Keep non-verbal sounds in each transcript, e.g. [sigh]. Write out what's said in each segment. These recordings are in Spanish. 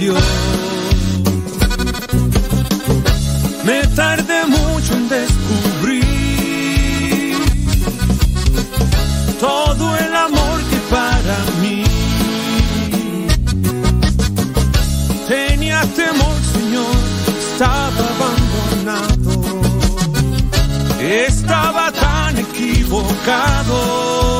Me tardé mucho en descubrir todo el amor que para mí tenía temor, Señor, estaba abandonado, estaba tan equivocado.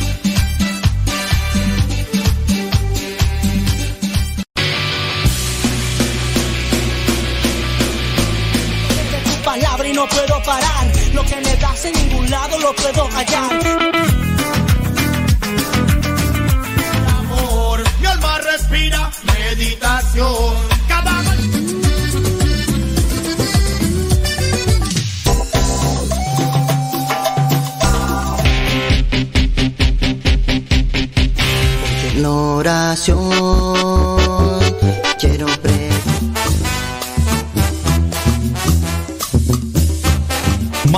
En ningún lado lo puedo hallar. respira meditación. Cada en oración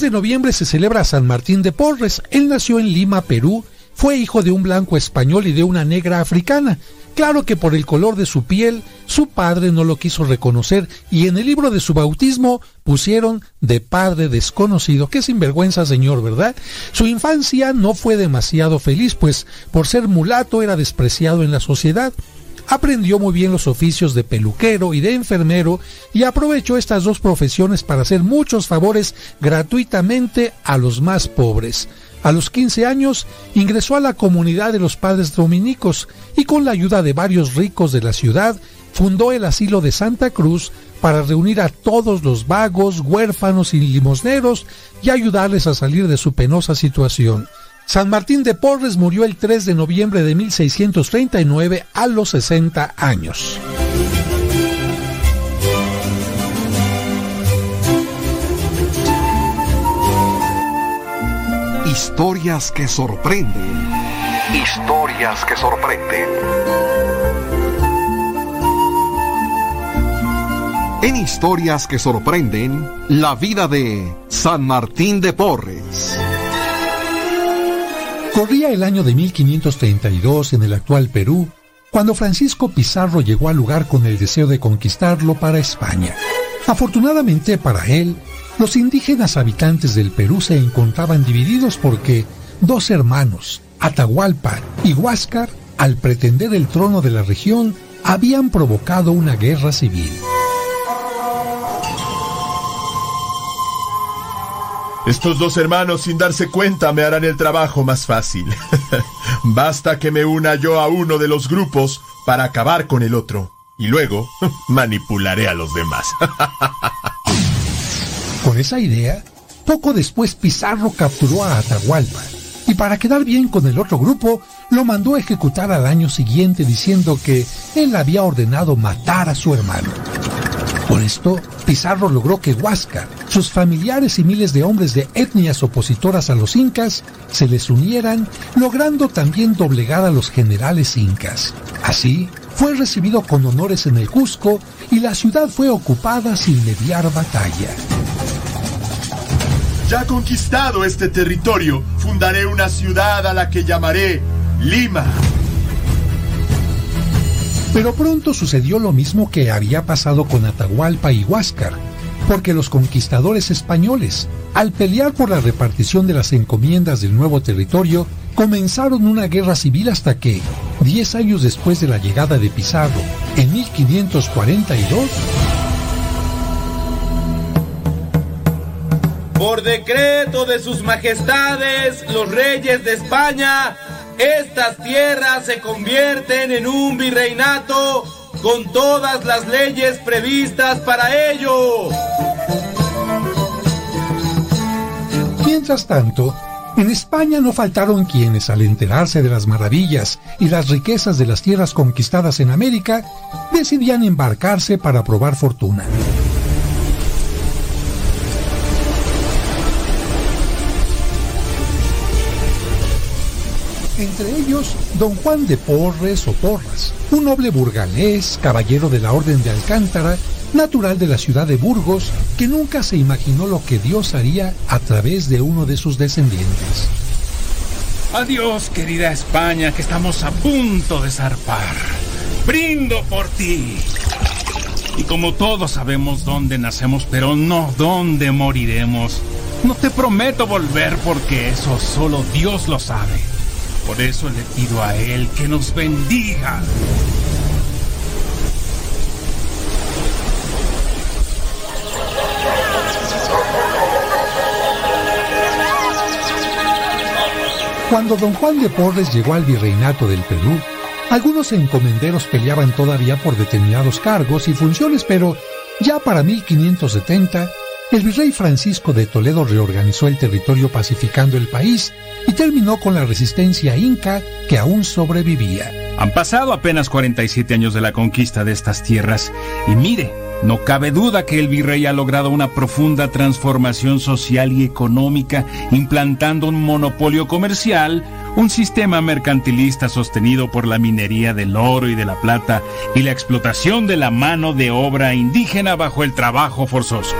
3 de noviembre se celebra San Martín de Porres. Él nació en Lima, Perú. Fue hijo de un blanco español y de una negra africana. Claro que por el color de su piel, su padre no lo quiso reconocer y en el libro de su bautismo pusieron de padre desconocido. Qué sinvergüenza, señor, ¿verdad? Su infancia no fue demasiado feliz, pues por ser mulato era despreciado en la sociedad. Aprendió muy bien los oficios de peluquero y de enfermero y aprovechó estas dos profesiones para hacer muchos favores gratuitamente a los más pobres. A los 15 años ingresó a la comunidad de los padres dominicos y con la ayuda de varios ricos de la ciudad fundó el asilo de Santa Cruz para reunir a todos los vagos, huérfanos y limosneros y ayudarles a salir de su penosa situación. San Martín de Porres murió el 3 de noviembre de 1639 a los 60 años. Historias que sorprenden. Historias que sorprenden. En Historias que sorprenden, la vida de San Martín de Porres. Corría el año de 1532 en el actual Perú, cuando Francisco Pizarro llegó al lugar con el deseo de conquistarlo para España. Afortunadamente para él, los indígenas habitantes del Perú se encontraban divididos porque dos hermanos, Atahualpa y Huáscar, al pretender el trono de la región, habían provocado una guerra civil. Estos dos hermanos sin darse cuenta me harán el trabajo más fácil. [laughs] Basta que me una yo a uno de los grupos para acabar con el otro. Y luego [laughs] manipularé a los demás. [laughs] Con esa idea, poco después Pizarro capturó a Atahualpa y para quedar bien con el otro grupo, lo mandó a ejecutar al año siguiente diciendo que él había ordenado matar a su hermano. Con esto, Pizarro logró que Huáscar, sus familiares y miles de hombres de etnias opositoras a los incas se les unieran, logrando también doblegar a los generales incas. Así, fue recibido con honores en el Cusco y la ciudad fue ocupada sin mediar batalla. Ya conquistado este territorio, fundaré una ciudad a la que llamaré Lima. Pero pronto sucedió lo mismo que había pasado con Atahualpa y Huáscar, porque los conquistadores españoles, al pelear por la repartición de las encomiendas del nuevo territorio, comenzaron una guerra civil hasta que, diez años después de la llegada de Pizarro, en 1542, Por decreto de sus majestades, los reyes de España, estas tierras se convierten en un virreinato con todas las leyes previstas para ello. Mientras tanto, en España no faltaron quienes, al enterarse de las maravillas y las riquezas de las tierras conquistadas en América, decidían embarcarse para probar fortuna. Entre ellos don Juan de Porres o Porras, un noble burgalés, caballero de la Orden de Alcántara, natural de la ciudad de Burgos, que nunca se imaginó lo que Dios haría a través de uno de sus descendientes. Adiós, querida España, que estamos a punto de zarpar. Brindo por ti. Y como todos sabemos dónde nacemos, pero no dónde moriremos, no te prometo volver porque eso solo Dios lo sabe. Por eso le pido a Él que nos bendiga. Cuando don Juan de Porres llegó al virreinato del Perú, algunos encomenderos peleaban todavía por determinados cargos y funciones, pero ya para 1570 el virrey Francisco de Toledo reorganizó el territorio pacificando el país y terminó con la resistencia inca que aún sobrevivía. Han pasado apenas 47 años de la conquista de estas tierras y mire, no cabe duda que el virrey ha logrado una profunda transformación social y económica, implantando un monopolio comercial, un sistema mercantilista sostenido por la minería del oro y de la plata y la explotación de la mano de obra indígena bajo el trabajo forzoso.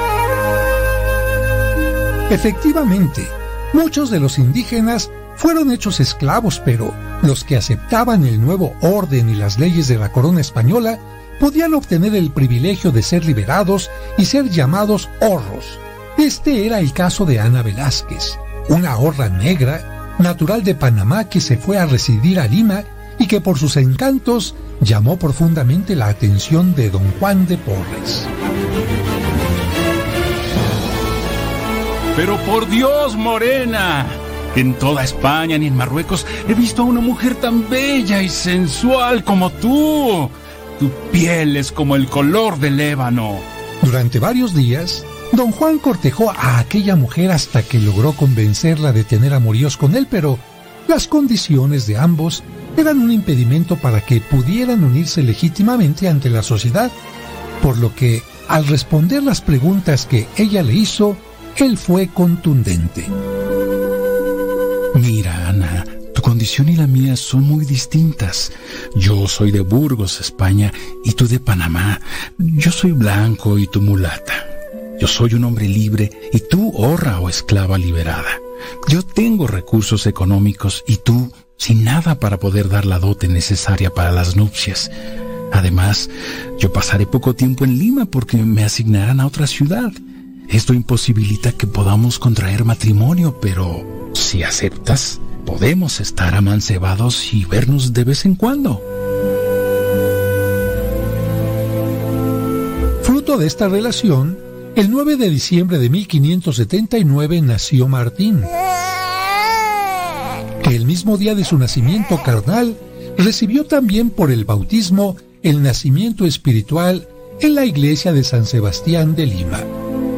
Efectivamente, muchos de los indígenas fueron hechos esclavos, pero los que aceptaban el nuevo orden y las leyes de la corona española podían obtener el privilegio de ser liberados y ser llamados horros. Este era el caso de Ana Velázquez, una horra negra, natural de Panamá que se fue a residir a Lima y que por sus encantos llamó profundamente la atención de don Juan de Porres. Pero por Dios, Morena, en toda España ni en Marruecos he visto a una mujer tan bella y sensual como tú. Tu piel es como el color del ébano. Durante varios días, don Juan cortejó a aquella mujer hasta que logró convencerla de tener amoríos con él, pero las condiciones de ambos eran un impedimento para que pudieran unirse legítimamente ante la sociedad, por lo que, al responder las preguntas que ella le hizo, él fue contundente. Mira, Ana, tu condición y la mía son muy distintas. Yo soy de Burgos, España, y tú de Panamá. Yo soy blanco y tú mulata. Yo soy un hombre libre y tú horra o esclava liberada. Yo tengo recursos económicos y tú sin nada para poder dar la dote necesaria para las nupcias. Además, yo pasaré poco tiempo en Lima porque me asignarán a otra ciudad. Esto imposibilita que podamos contraer matrimonio, pero si aceptas, podemos estar amancebados y vernos de vez en cuando. Fruto de esta relación, el 9 de diciembre de 1579 nació Martín. El mismo día de su nacimiento carnal, recibió también por el bautismo el nacimiento espiritual en la iglesia de San Sebastián de Lima.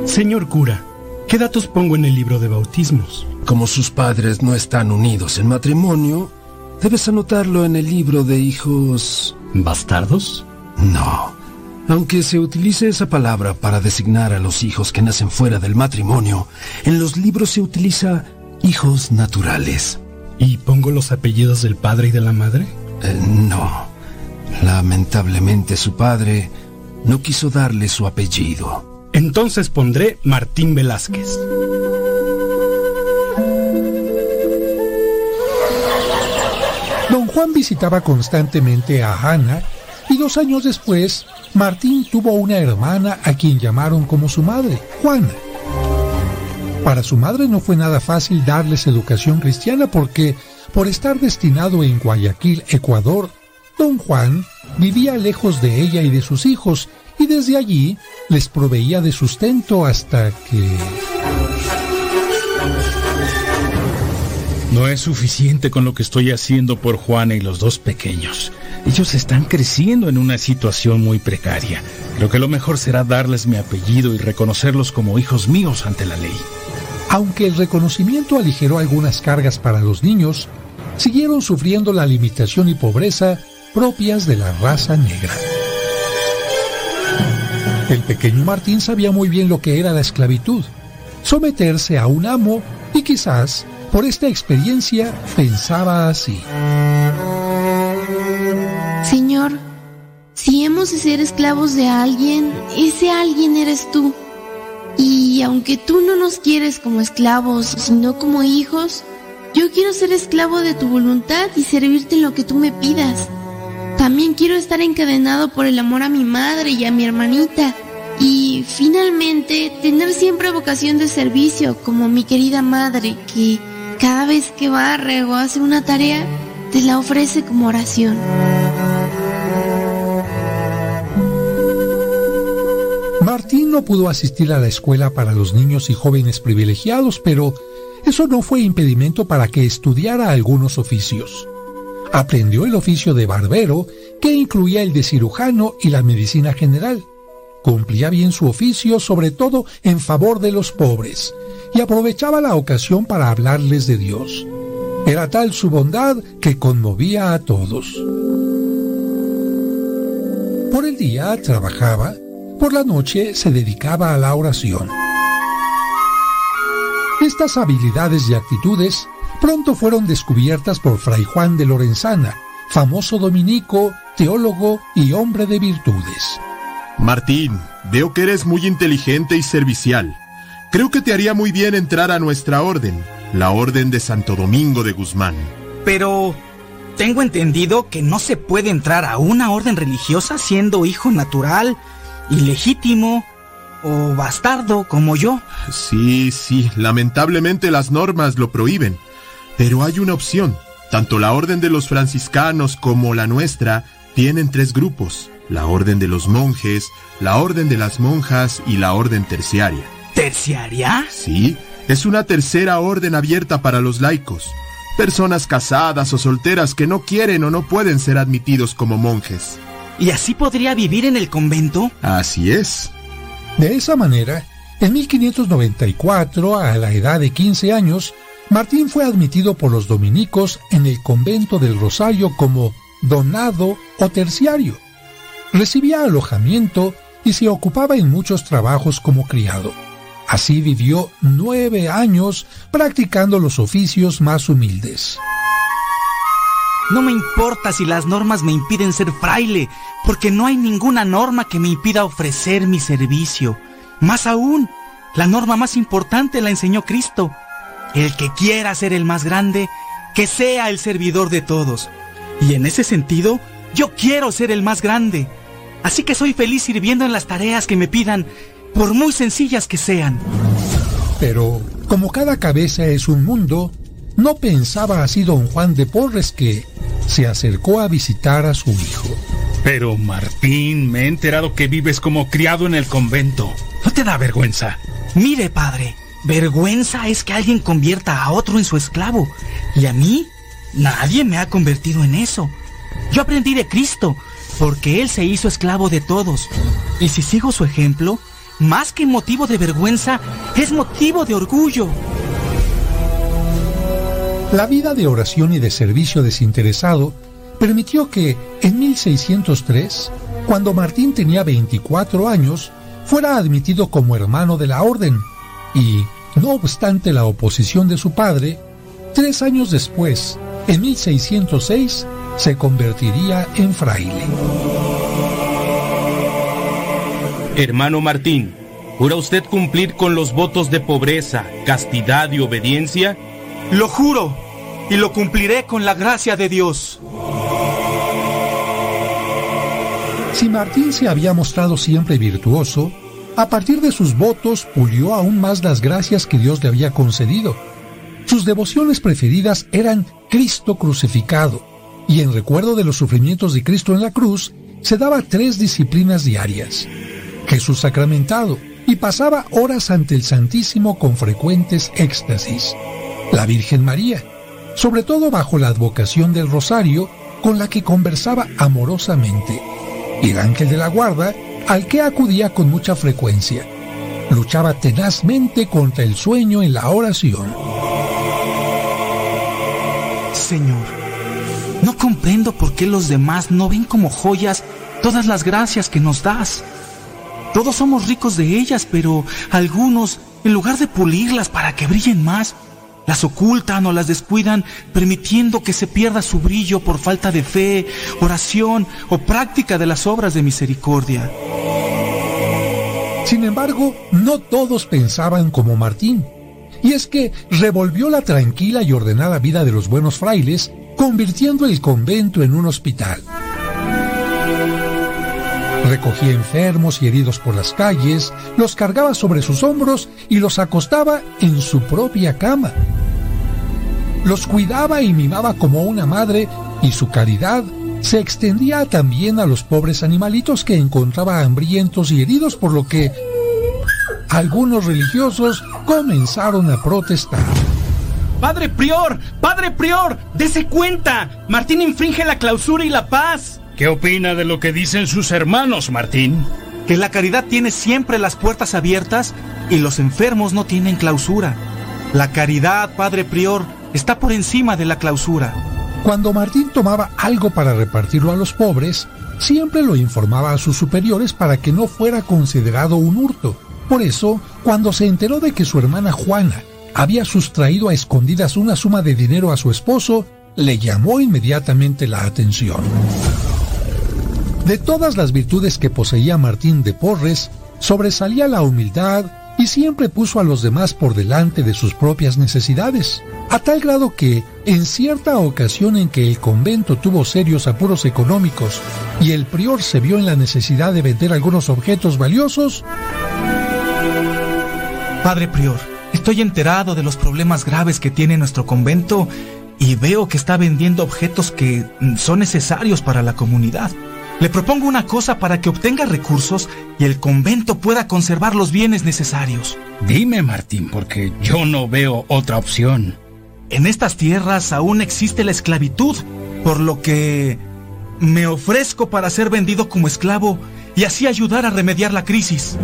Señor cura, ¿qué datos pongo en el libro de bautismos? Como sus padres no están unidos en matrimonio, debes anotarlo en el libro de hijos... ¿Bastardos? No. Aunque se utilice esa palabra para designar a los hijos que nacen fuera del matrimonio, en los libros se utiliza hijos naturales. ¿Y pongo los apellidos del padre y de la madre? Eh, no. Lamentablemente su padre no quiso darle su apellido. Entonces pondré Martín Velázquez. Don Juan visitaba constantemente a Ana y dos años después, Martín tuvo una hermana a quien llamaron como su madre, Juana. Para su madre no fue nada fácil darles educación cristiana porque, por estar destinado en Guayaquil, Ecuador, don Juan vivía lejos de ella y de sus hijos y desde allí les proveía de sustento hasta que... No es suficiente con lo que estoy haciendo por Juana y los dos pequeños. Ellos están creciendo en una situación muy precaria. Creo que lo mejor será darles mi apellido y reconocerlos como hijos míos ante la ley. Aunque el reconocimiento aligeró algunas cargas para los niños, siguieron sufriendo la limitación y pobreza propias de la raza negra. El pequeño Martín sabía muy bien lo que era la esclavitud, someterse a un amo y quizás por esta experiencia pensaba así. Señor, si hemos de ser esclavos de alguien, ese alguien eres tú. Y aunque tú no nos quieres como esclavos, sino como hijos, yo quiero ser esclavo de tu voluntad y servirte en lo que tú me pidas. También quiero estar encadenado por el amor a mi madre y a mi hermanita. Y finalmente tener siempre vocación de servicio como mi querida madre que cada vez que barre o hace una tarea te la ofrece como oración. Martín no pudo asistir a la escuela para los niños y jóvenes privilegiados, pero eso no fue impedimento para que estudiara algunos oficios. Aprendió el oficio de barbero, que incluía el de cirujano y la medicina general. Cumplía bien su oficio, sobre todo en favor de los pobres, y aprovechaba la ocasión para hablarles de Dios. Era tal su bondad que conmovía a todos. Por el día trabajaba, por la noche se dedicaba a la oración. Estas habilidades y actitudes pronto fueron descubiertas por Fray Juan de Lorenzana, famoso dominico, teólogo y hombre de virtudes. Martín, veo que eres muy inteligente y servicial. Creo que te haría muy bien entrar a nuestra orden, la Orden de Santo Domingo de Guzmán. Pero tengo entendido que no se puede entrar a una orden religiosa siendo hijo natural, ilegítimo o bastardo como yo. Sí, sí, lamentablemente las normas lo prohíben. Pero hay una opción. Tanto la Orden de los Franciscanos como la nuestra tienen tres grupos. La Orden de los Monjes, la Orden de las Monjas y la Orden Terciaria. ¿Terciaria? Sí, es una tercera orden abierta para los laicos. Personas casadas o solteras que no quieren o no pueden ser admitidos como monjes. ¿Y así podría vivir en el convento? Así es. De esa manera, en 1594, a la edad de 15 años, Martín fue admitido por los dominicos en el convento del Rosario como donado o terciario. Recibía alojamiento y se ocupaba en muchos trabajos como criado. Así vivió nueve años practicando los oficios más humildes. No me importa si las normas me impiden ser fraile, porque no hay ninguna norma que me impida ofrecer mi servicio. Más aún, la norma más importante la enseñó Cristo. El que quiera ser el más grande, que sea el servidor de todos. Y en ese sentido, yo quiero ser el más grande. Así que soy feliz sirviendo en las tareas que me pidan, por muy sencillas que sean. Pero, como cada cabeza es un mundo, no pensaba así don Juan de Porres que se acercó a visitar a su hijo. Pero Martín, me he enterado que vives como criado en el convento. ¿No te da vergüenza? Mire, padre, vergüenza es que alguien convierta a otro en su esclavo. Y a mí, nadie me ha convertido en eso. Yo aprendí de Cristo, porque Él se hizo esclavo de todos. Y si sigo su ejemplo, más que motivo de vergüenza, es motivo de orgullo. La vida de oración y de servicio desinteresado permitió que, en 1603, cuando Martín tenía 24 años, fuera admitido como hermano de la orden y, no obstante la oposición de su padre, tres años después, en 1606, se convertiría en fraile. Hermano Martín, ¿jura usted cumplir con los votos de pobreza, castidad y obediencia? Lo juro y lo cumpliré con la gracia de Dios. Si Martín se había mostrado siempre virtuoso, a partir de sus votos pulió aún más las gracias que Dios le había concedido. Sus devociones preferidas eran Cristo crucificado, y en recuerdo de los sufrimientos de Cristo en la cruz, se daba tres disciplinas diarias. Jesús sacramentado, y pasaba horas ante el Santísimo con frecuentes éxtasis. La Virgen María, sobre todo bajo la advocación del Rosario, con la que conversaba amorosamente, y el ángel de la guarda, al que acudía con mucha frecuencia. Luchaba tenazmente contra el sueño en la oración. Señor, no comprendo por qué los demás no ven como joyas todas las gracias que nos das. Todos somos ricos de ellas, pero algunos, en lugar de pulirlas para que brillen más, las ocultan o las descuidan, permitiendo que se pierda su brillo por falta de fe, oración o práctica de las obras de misericordia. Sin embargo, no todos pensaban como Martín. Y es que revolvió la tranquila y ordenada vida de los buenos frailes, convirtiendo el convento en un hospital. Recogía enfermos y heridos por las calles, los cargaba sobre sus hombros y los acostaba en su propia cama. Los cuidaba y mimaba como una madre y su caridad se extendía también a los pobres animalitos que encontraba hambrientos y heridos, por lo que algunos religiosos comenzaron a protestar. Padre Prior, Padre Prior, dese cuenta. Martín infringe la clausura y la paz. ¿Qué opina de lo que dicen sus hermanos, Martín? Que la caridad tiene siempre las puertas abiertas y los enfermos no tienen clausura. La caridad, Padre Prior, está por encima de la clausura. Cuando Martín tomaba algo para repartirlo a los pobres, siempre lo informaba a sus superiores para que no fuera considerado un hurto. Por eso, cuando se enteró de que su hermana Juana había sustraído a escondidas una suma de dinero a su esposo, le llamó inmediatamente la atención. De todas las virtudes que poseía Martín de Porres, sobresalía la humildad y siempre puso a los demás por delante de sus propias necesidades, a tal grado que, en cierta ocasión en que el convento tuvo serios apuros económicos y el prior se vio en la necesidad de vender algunos objetos valiosos, Padre Prior, estoy enterado de los problemas graves que tiene nuestro convento y veo que está vendiendo objetos que son necesarios para la comunidad. Le propongo una cosa para que obtenga recursos y el convento pueda conservar los bienes necesarios. Dime, Martín, porque yo no veo otra opción. En estas tierras aún existe la esclavitud, por lo que me ofrezco para ser vendido como esclavo y así ayudar a remediar la crisis.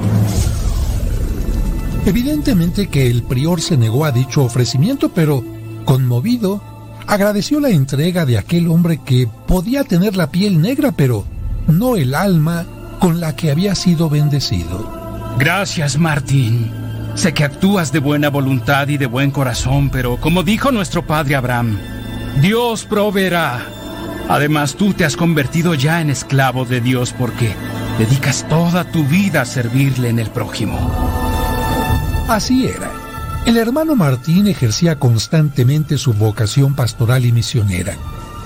Evidentemente que el prior se negó a dicho ofrecimiento, pero, conmovido, agradeció la entrega de aquel hombre que podía tener la piel negra, pero no el alma con la que había sido bendecido. Gracias, Martín. Sé que actúas de buena voluntad y de buen corazón, pero como dijo nuestro padre Abraham, Dios proveerá. Además, tú te has convertido ya en esclavo de Dios porque dedicas toda tu vida a servirle en el prójimo. Así era. El hermano Martín ejercía constantemente su vocación pastoral y misionera.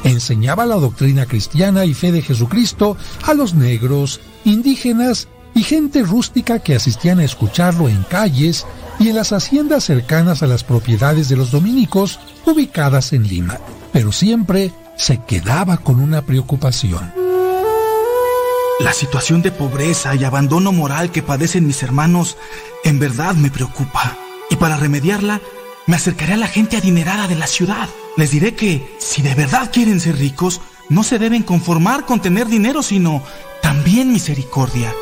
Enseñaba la doctrina cristiana y fe de Jesucristo a los negros, indígenas y gente rústica que asistían a escucharlo en calles y en las haciendas cercanas a las propiedades de los dominicos ubicadas en Lima. Pero siempre se quedaba con una preocupación. La situación de pobreza y abandono moral que padecen mis hermanos en verdad me preocupa. Y para remediarla, me acercaré a la gente adinerada de la ciudad. Les diré que, si de verdad quieren ser ricos, no se deben conformar con tener dinero, sino también misericordia.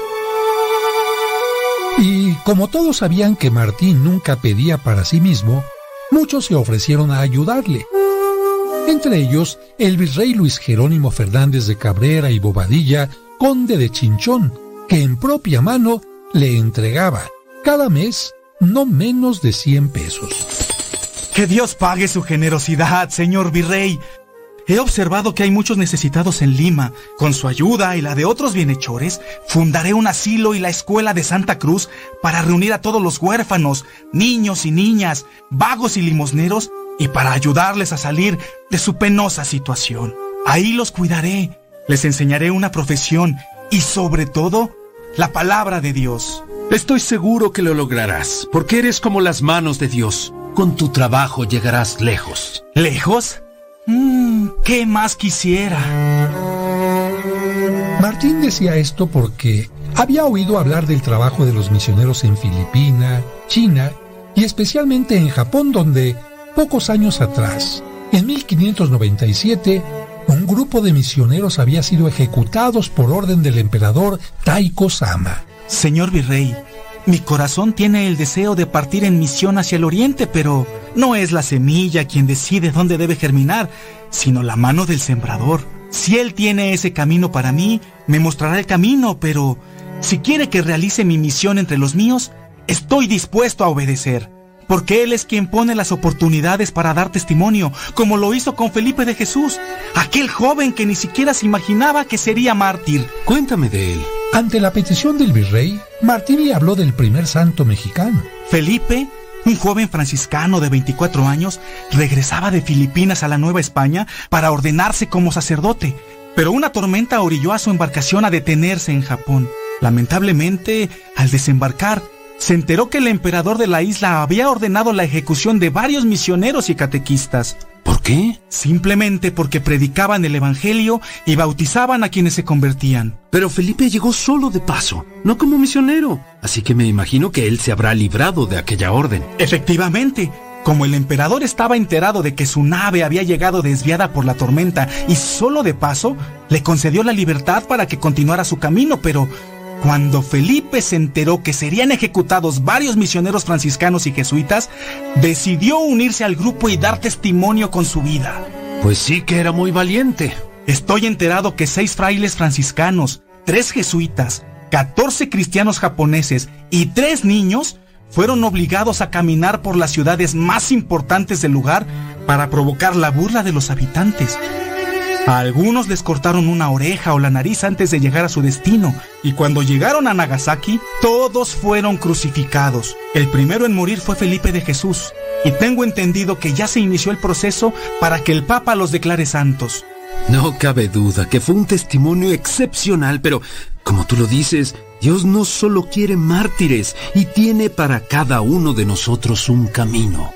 Y como todos sabían que Martín nunca pedía para sí mismo, muchos se ofrecieron a ayudarle. Entre ellos, el virrey Luis Jerónimo Fernández de Cabrera y Bobadilla, conde de Chinchón, que en propia mano le entregaba cada mes no menos de 100 pesos. Que Dios pague su generosidad, señor virrey. He observado que hay muchos necesitados en Lima. Con su ayuda y la de otros bienhechores, fundaré un asilo y la escuela de Santa Cruz para reunir a todos los huérfanos, niños y niñas, vagos y limosneros, y para ayudarles a salir de su penosa situación. Ahí los cuidaré, les enseñaré una profesión y sobre todo, la palabra de Dios. Estoy seguro que lo lograrás, porque eres como las manos de Dios. Con tu trabajo llegarás lejos. ¿Lejos? Mmm, ¿qué más quisiera? Martín decía esto porque había oído hablar del trabajo de los misioneros en Filipina, China y especialmente en Japón, donde pocos años atrás, en 1597, un grupo de misioneros había sido ejecutados por orden del emperador Taiko Sama. Señor virrey, mi corazón tiene el deseo de partir en misión hacia el oriente, pero no es la semilla quien decide dónde debe germinar, sino la mano del sembrador. Si él tiene ese camino para mí, me mostrará el camino, pero si quiere que realice mi misión entre los míos, estoy dispuesto a obedecer, porque él es quien pone las oportunidades para dar testimonio, como lo hizo con Felipe de Jesús, aquel joven que ni siquiera se imaginaba que sería mártir. Cuéntame de él. Ante la petición del virrey, Martín le habló del primer santo mexicano. Felipe, un joven franciscano de 24 años, regresaba de Filipinas a la Nueva España para ordenarse como sacerdote, pero una tormenta orilló a su embarcación a detenerse en Japón. Lamentablemente, al desembarcar, se enteró que el emperador de la isla había ordenado la ejecución de varios misioneros y catequistas. ¿Por qué? Simplemente porque predicaban el Evangelio y bautizaban a quienes se convertían. Pero Felipe llegó solo de paso, no como misionero. Así que me imagino que él se habrá librado de aquella orden. Efectivamente, como el emperador estaba enterado de que su nave había llegado desviada por la tormenta y solo de paso, le concedió la libertad para que continuara su camino, pero cuando Felipe se enteró que serían ejecutados varios misioneros franciscanos y jesuitas, decidió unirse al grupo y dar testimonio con su vida. Pues sí que era muy valiente. Estoy enterado que seis frailes franciscanos, tres jesuitas, catorce cristianos japoneses y tres niños fueron obligados a caminar por las ciudades más importantes del lugar para provocar la burla de los habitantes. A algunos les cortaron una oreja o la nariz antes de llegar a su destino, y cuando llegaron a Nagasaki, todos fueron crucificados. El primero en morir fue Felipe de Jesús, y tengo entendido que ya se inició el proceso para que el Papa los declare santos. No cabe duda que fue un testimonio excepcional, pero como tú lo dices, Dios no solo quiere mártires y tiene para cada uno de nosotros un camino.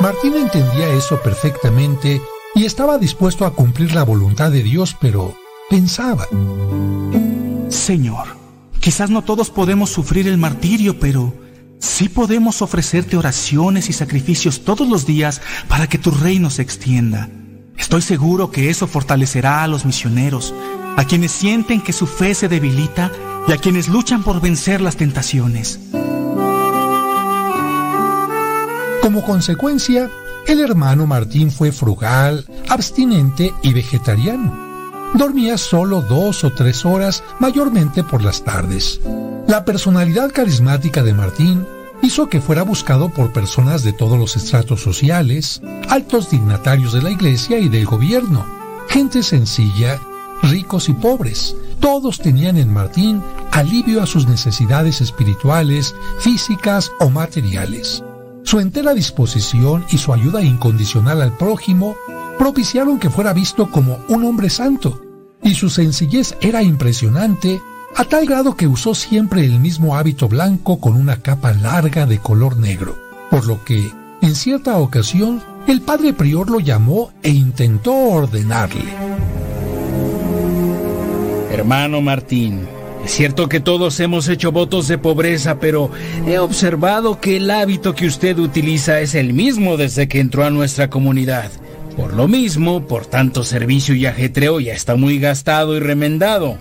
Martín entendía eso perfectamente y estaba dispuesto a cumplir la voluntad de Dios, pero pensaba. Señor, quizás no todos podemos sufrir el martirio, pero sí podemos ofrecerte oraciones y sacrificios todos los días para que tu reino se extienda. Estoy seguro que eso fortalecerá a los misioneros, a quienes sienten que su fe se debilita y a quienes luchan por vencer las tentaciones. Como consecuencia, el hermano Martín fue frugal, abstinente y vegetariano. Dormía solo dos o tres horas, mayormente por las tardes. La personalidad carismática de Martín hizo que fuera buscado por personas de todos los estratos sociales, altos dignatarios de la iglesia y del gobierno, gente sencilla, ricos y pobres. Todos tenían en Martín alivio a sus necesidades espirituales, físicas o materiales. Su entera disposición y su ayuda incondicional al prójimo propiciaron que fuera visto como un hombre santo, y su sencillez era impresionante a tal grado que usó siempre el mismo hábito blanco con una capa larga de color negro, por lo que, en cierta ocasión, el padre prior lo llamó e intentó ordenarle. Hermano Martín, es cierto que todos hemos hecho votos de pobreza, pero he observado que el hábito que usted utiliza es el mismo desde que entró a nuestra comunidad. Por lo mismo, por tanto servicio y ajetreo ya está muy gastado y remendado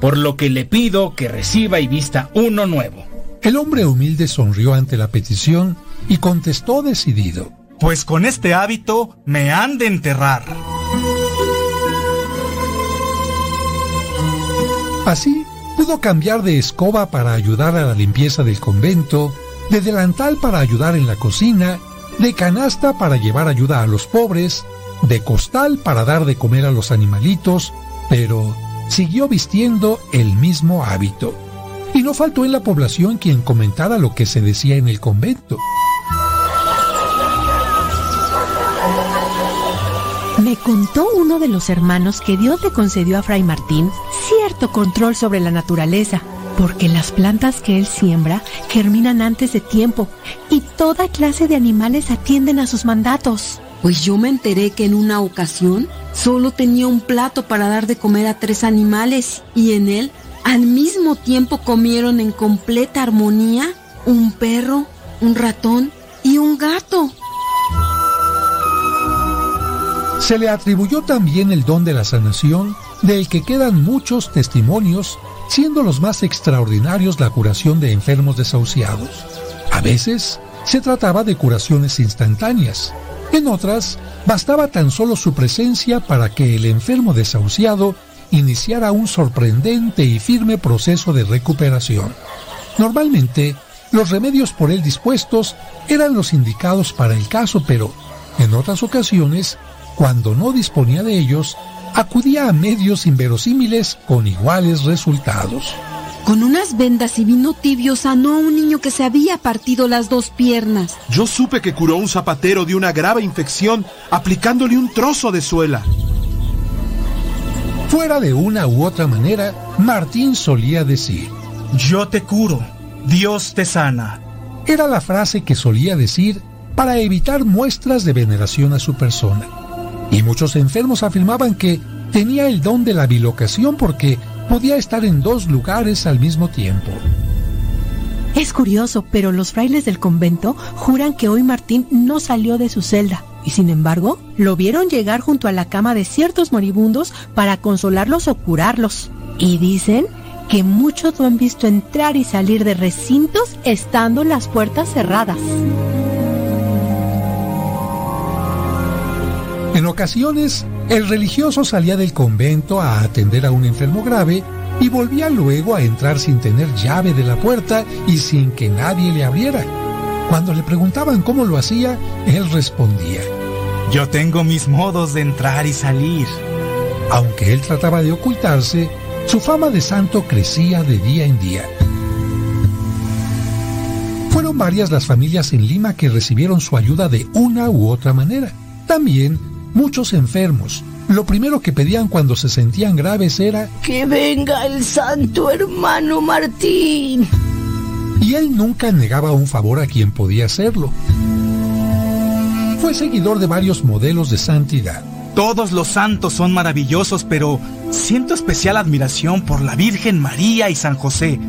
por lo que le pido que reciba y vista uno nuevo. El hombre humilde sonrió ante la petición y contestó decidido. Pues con este hábito me han de enterrar. Así, pudo cambiar de escoba para ayudar a la limpieza del convento, de delantal para ayudar en la cocina, de canasta para llevar ayuda a los pobres, de costal para dar de comer a los animalitos, pero siguió vistiendo el mismo hábito. Y no faltó en la población quien comentara lo que se decía en el convento. Contó uno de los hermanos que Dios le concedió a Fray Martín cierto control sobre la naturaleza, porque las plantas que él siembra germinan antes de tiempo y toda clase de animales atienden a sus mandatos. Pues yo me enteré que en una ocasión solo tenía un plato para dar de comer a tres animales y en él al mismo tiempo comieron en completa armonía un perro, un ratón y un gato. Se le atribuyó también el don de la sanación, del que quedan muchos testimonios, siendo los más extraordinarios la curación de enfermos desahuciados. A veces se trataba de curaciones instantáneas, en otras, bastaba tan solo su presencia para que el enfermo desahuciado iniciara un sorprendente y firme proceso de recuperación. Normalmente, los remedios por él dispuestos eran los indicados para el caso, pero en otras ocasiones, cuando no disponía de ellos, acudía a medios inverosímiles con iguales resultados. Con unas vendas y vino tibio sanó a un niño que se había partido las dos piernas. Yo supe que curó a un zapatero de una grave infección aplicándole un trozo de suela. Fuera de una u otra manera, Martín solía decir, Yo te curo, Dios te sana. Era la frase que solía decir para evitar muestras de veneración a su persona. Y muchos enfermos afirmaban que tenía el don de la bilocación porque podía estar en dos lugares al mismo tiempo. Es curioso, pero los frailes del convento juran que hoy Martín no salió de su celda y sin embargo lo vieron llegar junto a la cama de ciertos moribundos para consolarlos o curarlos. Y dicen que muchos lo han visto entrar y salir de recintos estando las puertas cerradas. En ocasiones, el religioso salía del convento a atender a un enfermo grave y volvía luego a entrar sin tener llave de la puerta y sin que nadie le abriera. Cuando le preguntaban cómo lo hacía, él respondía, Yo tengo mis modos de entrar y salir. Aunque él trataba de ocultarse, su fama de santo crecía de día en día. Fueron varias las familias en Lima que recibieron su ayuda de una u otra manera. También muchos enfermos. Lo primero que pedían cuando se sentían graves era Que venga el santo hermano Martín. Y él nunca negaba un favor a quien podía hacerlo. Fue seguidor de varios modelos de santidad. Todos los santos son maravillosos, pero siento especial admiración por la Virgen María y San José,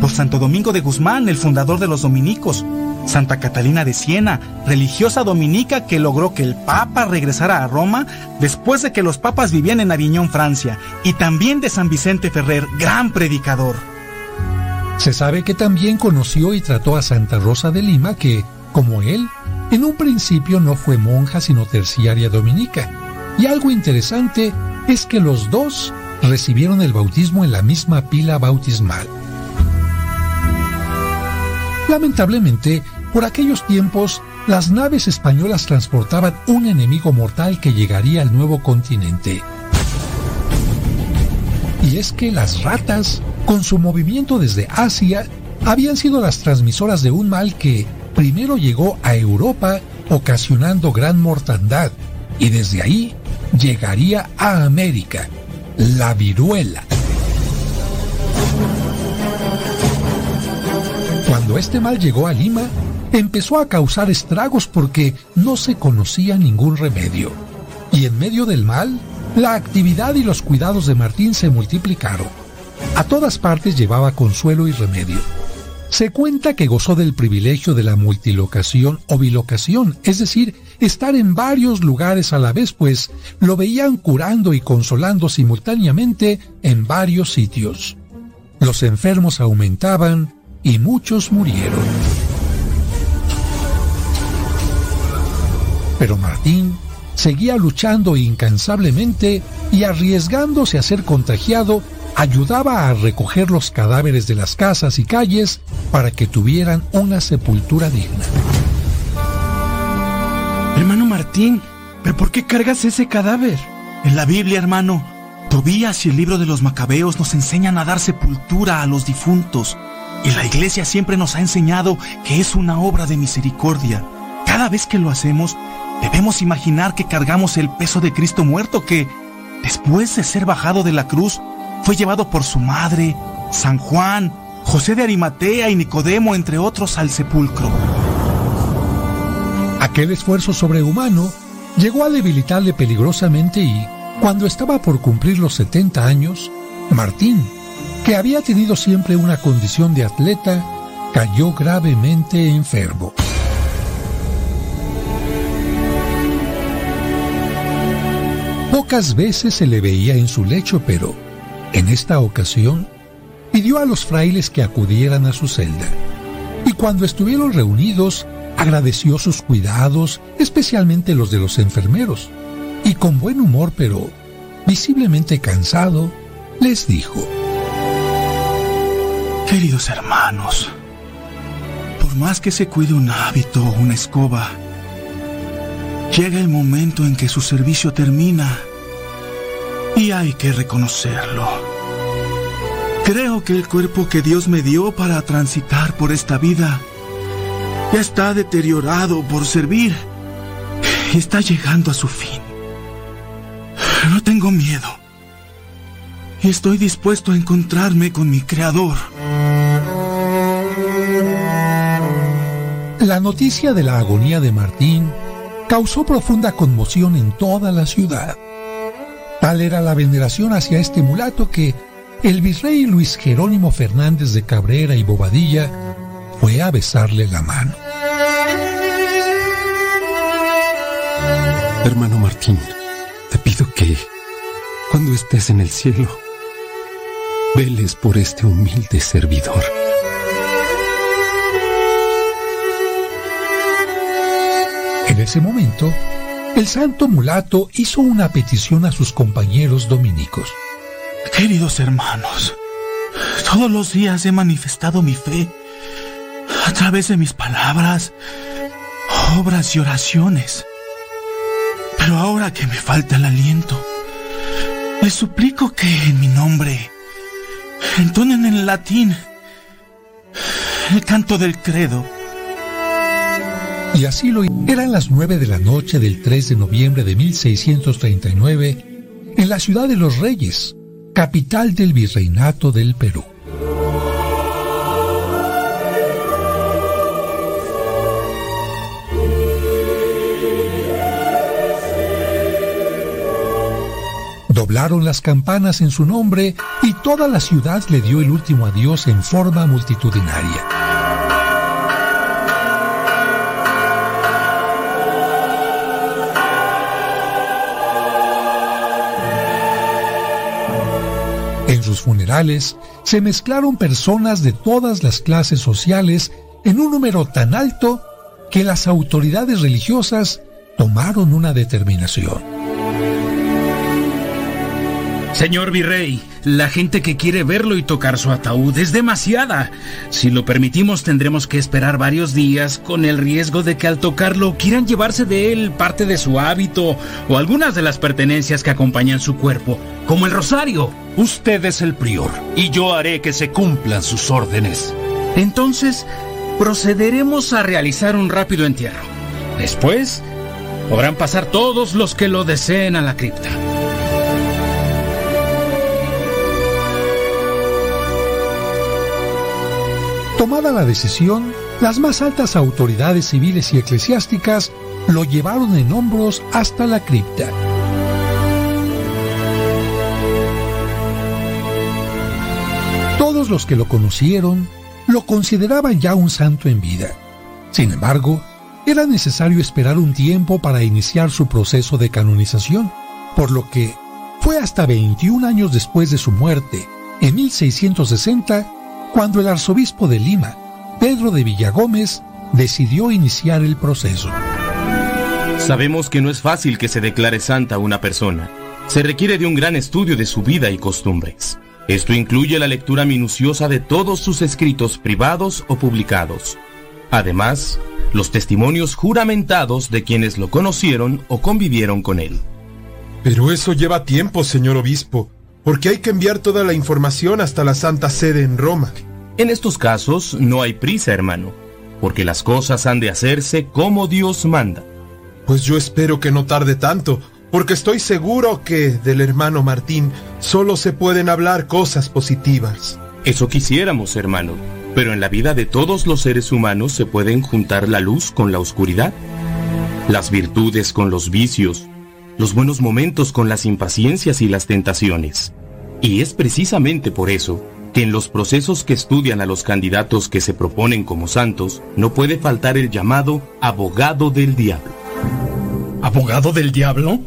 por Santo Domingo de Guzmán, el fundador de los dominicos, Santa Catalina de Siena, religiosa dominica que logró que el Papa regresara a Roma después de que los papas vivían en Aviñón, Francia, y también de San Vicente Ferrer, gran predicador. Se sabe que también conoció y trató a Santa Rosa de Lima, que, como él, en un principio no fue monja sino terciaria dominica. Y algo interesante es que los dos recibieron el bautismo en la misma pila bautismal. Lamentablemente, por aquellos tiempos, las naves españolas transportaban un enemigo mortal que llegaría al nuevo continente. Y es que las ratas, con su movimiento desde Asia, habían sido las transmisoras de un mal que primero llegó a Europa ocasionando gran mortandad y desde ahí llegaría a América, la viruela. Este mal llegó a Lima, empezó a causar estragos porque no se conocía ningún remedio. Y en medio del mal, la actividad y los cuidados de Martín se multiplicaron. A todas partes llevaba consuelo y remedio. Se cuenta que gozó del privilegio de la multilocación o bilocación, es decir, estar en varios lugares a la vez, pues lo veían curando y consolando simultáneamente en varios sitios. Los enfermos aumentaban y muchos murieron. Pero Martín seguía luchando incansablemente y arriesgándose a ser contagiado, ayudaba a recoger los cadáveres de las casas y calles para que tuvieran una sepultura digna. Hermano Martín, ¿pero por qué cargas ese cadáver? En la Biblia, hermano, Tobías y el libro de los Macabeos nos enseñan a dar sepultura a los difuntos. Y la iglesia siempre nos ha enseñado que es una obra de misericordia. Cada vez que lo hacemos, debemos imaginar que cargamos el peso de Cristo muerto que, después de ser bajado de la cruz, fue llevado por su madre, San Juan, José de Arimatea y Nicodemo, entre otros, al sepulcro. Aquel esfuerzo sobrehumano llegó a debilitarle peligrosamente y, cuando estaba por cumplir los 70 años, Martín, que había tenido siempre una condición de atleta, cayó gravemente enfermo. Pocas veces se le veía en su lecho, pero en esta ocasión pidió a los frailes que acudieran a su celda. Y cuando estuvieron reunidos, agradeció sus cuidados, especialmente los de los enfermeros, y con buen humor, pero visiblemente cansado, les dijo, Queridos hermanos, por más que se cuide un hábito o una escoba, llega el momento en que su servicio termina y hay que reconocerlo. Creo que el cuerpo que Dios me dio para transitar por esta vida ya está deteriorado por servir y está llegando a su fin. No tengo miedo y estoy dispuesto a encontrarme con mi Creador. La noticia de la agonía de Martín causó profunda conmoción en toda la ciudad. Tal era la veneración hacia este mulato que el virrey Luis Jerónimo Fernández de Cabrera y Bobadilla fue a besarle la mano. Hermano Martín, te pido que, cuando estés en el cielo, veles por este humilde servidor. Ese momento, el santo mulato hizo una petición a sus compañeros dominicos. Queridos hermanos, todos los días he manifestado mi fe a través de mis palabras, obras y oraciones. Pero ahora que me falta el aliento, les suplico que en mi nombre entonen en latín el canto del credo. Y así lo eran las nueve de la noche del 3 de noviembre de 1639 en la ciudad de los Reyes, capital del virreinato del Perú. Doblaron las campanas en su nombre y toda la ciudad le dio el último adiós en forma multitudinaria. Funerales se mezclaron personas de todas las clases sociales en un número tan alto que las autoridades religiosas tomaron una determinación. Señor Virrey, la gente que quiere verlo y tocar su ataúd es demasiada. Si lo permitimos tendremos que esperar varios días con el riesgo de que al tocarlo quieran llevarse de él parte de su hábito o algunas de las pertenencias que acompañan su cuerpo, como el rosario. Usted es el prior y yo haré que se cumplan sus órdenes. Entonces, procederemos a realizar un rápido entierro. Después, podrán pasar todos los que lo deseen a la cripta. Tomada la decisión, las más altas autoridades civiles y eclesiásticas lo llevaron en hombros hasta la cripta. Los que lo conocieron lo consideraban ya un santo en vida. Sin embargo, era necesario esperar un tiempo para iniciar su proceso de canonización, por lo que fue hasta 21 años después de su muerte, en 1660, cuando el arzobispo de Lima, Pedro de Villagómez, decidió iniciar el proceso. Sabemos que no es fácil que se declare santa una persona. Se requiere de un gran estudio de su vida y costumbres. Esto incluye la lectura minuciosa de todos sus escritos privados o publicados. Además, los testimonios juramentados de quienes lo conocieron o convivieron con él. Pero eso lleva tiempo, señor obispo porque hay que enviar toda la información hasta la Santa Sede en Roma. En estos casos no hay prisa, hermano, porque las cosas han de hacerse como Dios manda. Pues yo espero que no tarde tanto, porque estoy seguro que del hermano Martín solo se pueden hablar cosas positivas. Eso quisiéramos, hermano, pero en la vida de todos los seres humanos se pueden juntar la luz con la oscuridad, las virtudes con los vicios, los buenos momentos con las impaciencias y las tentaciones. Y es precisamente por eso que en los procesos que estudian a los candidatos que se proponen como santos, no puede faltar el llamado abogado del diablo. ¿Abogado del diablo?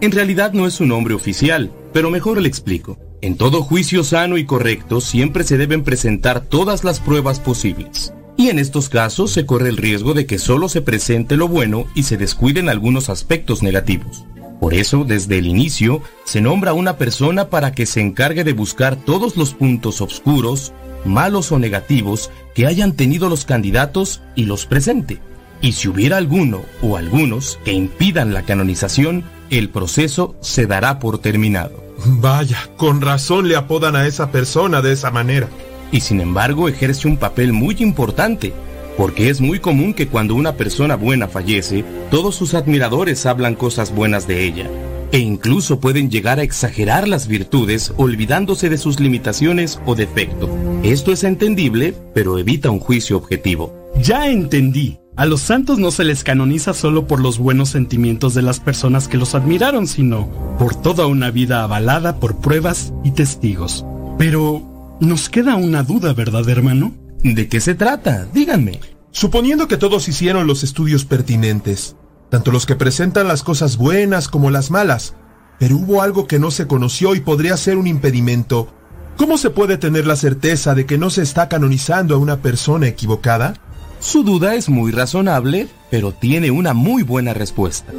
En realidad no es un nombre oficial, pero mejor le explico. En todo juicio sano y correcto siempre se deben presentar todas las pruebas posibles. Y en estos casos se corre el riesgo de que solo se presente lo bueno y se descuiden algunos aspectos negativos. Por eso, desde el inicio, se nombra una persona para que se encargue de buscar todos los puntos oscuros, malos o negativos que hayan tenido los candidatos y los presente. Y si hubiera alguno o algunos que impidan la canonización, el proceso se dará por terminado. Vaya, con razón le apodan a esa persona de esa manera. Y sin embargo ejerce un papel muy importante, porque es muy común que cuando una persona buena fallece, todos sus admiradores hablan cosas buenas de ella, e incluso pueden llegar a exagerar las virtudes olvidándose de sus limitaciones o defectos. Esto es entendible, pero evita un juicio objetivo. Ya entendí. A los santos no se les canoniza solo por los buenos sentimientos de las personas que los admiraron, sino por toda una vida avalada por pruebas y testigos. Pero nos queda una duda, ¿verdad, hermano? ¿De qué se trata? Díganme. Suponiendo que todos hicieron los estudios pertinentes, tanto los que presentan las cosas buenas como las malas, pero hubo algo que no se conoció y podría ser un impedimento, ¿cómo se puede tener la certeza de que no se está canonizando a una persona equivocada? Su duda es muy razonable, pero tiene una muy buena respuesta.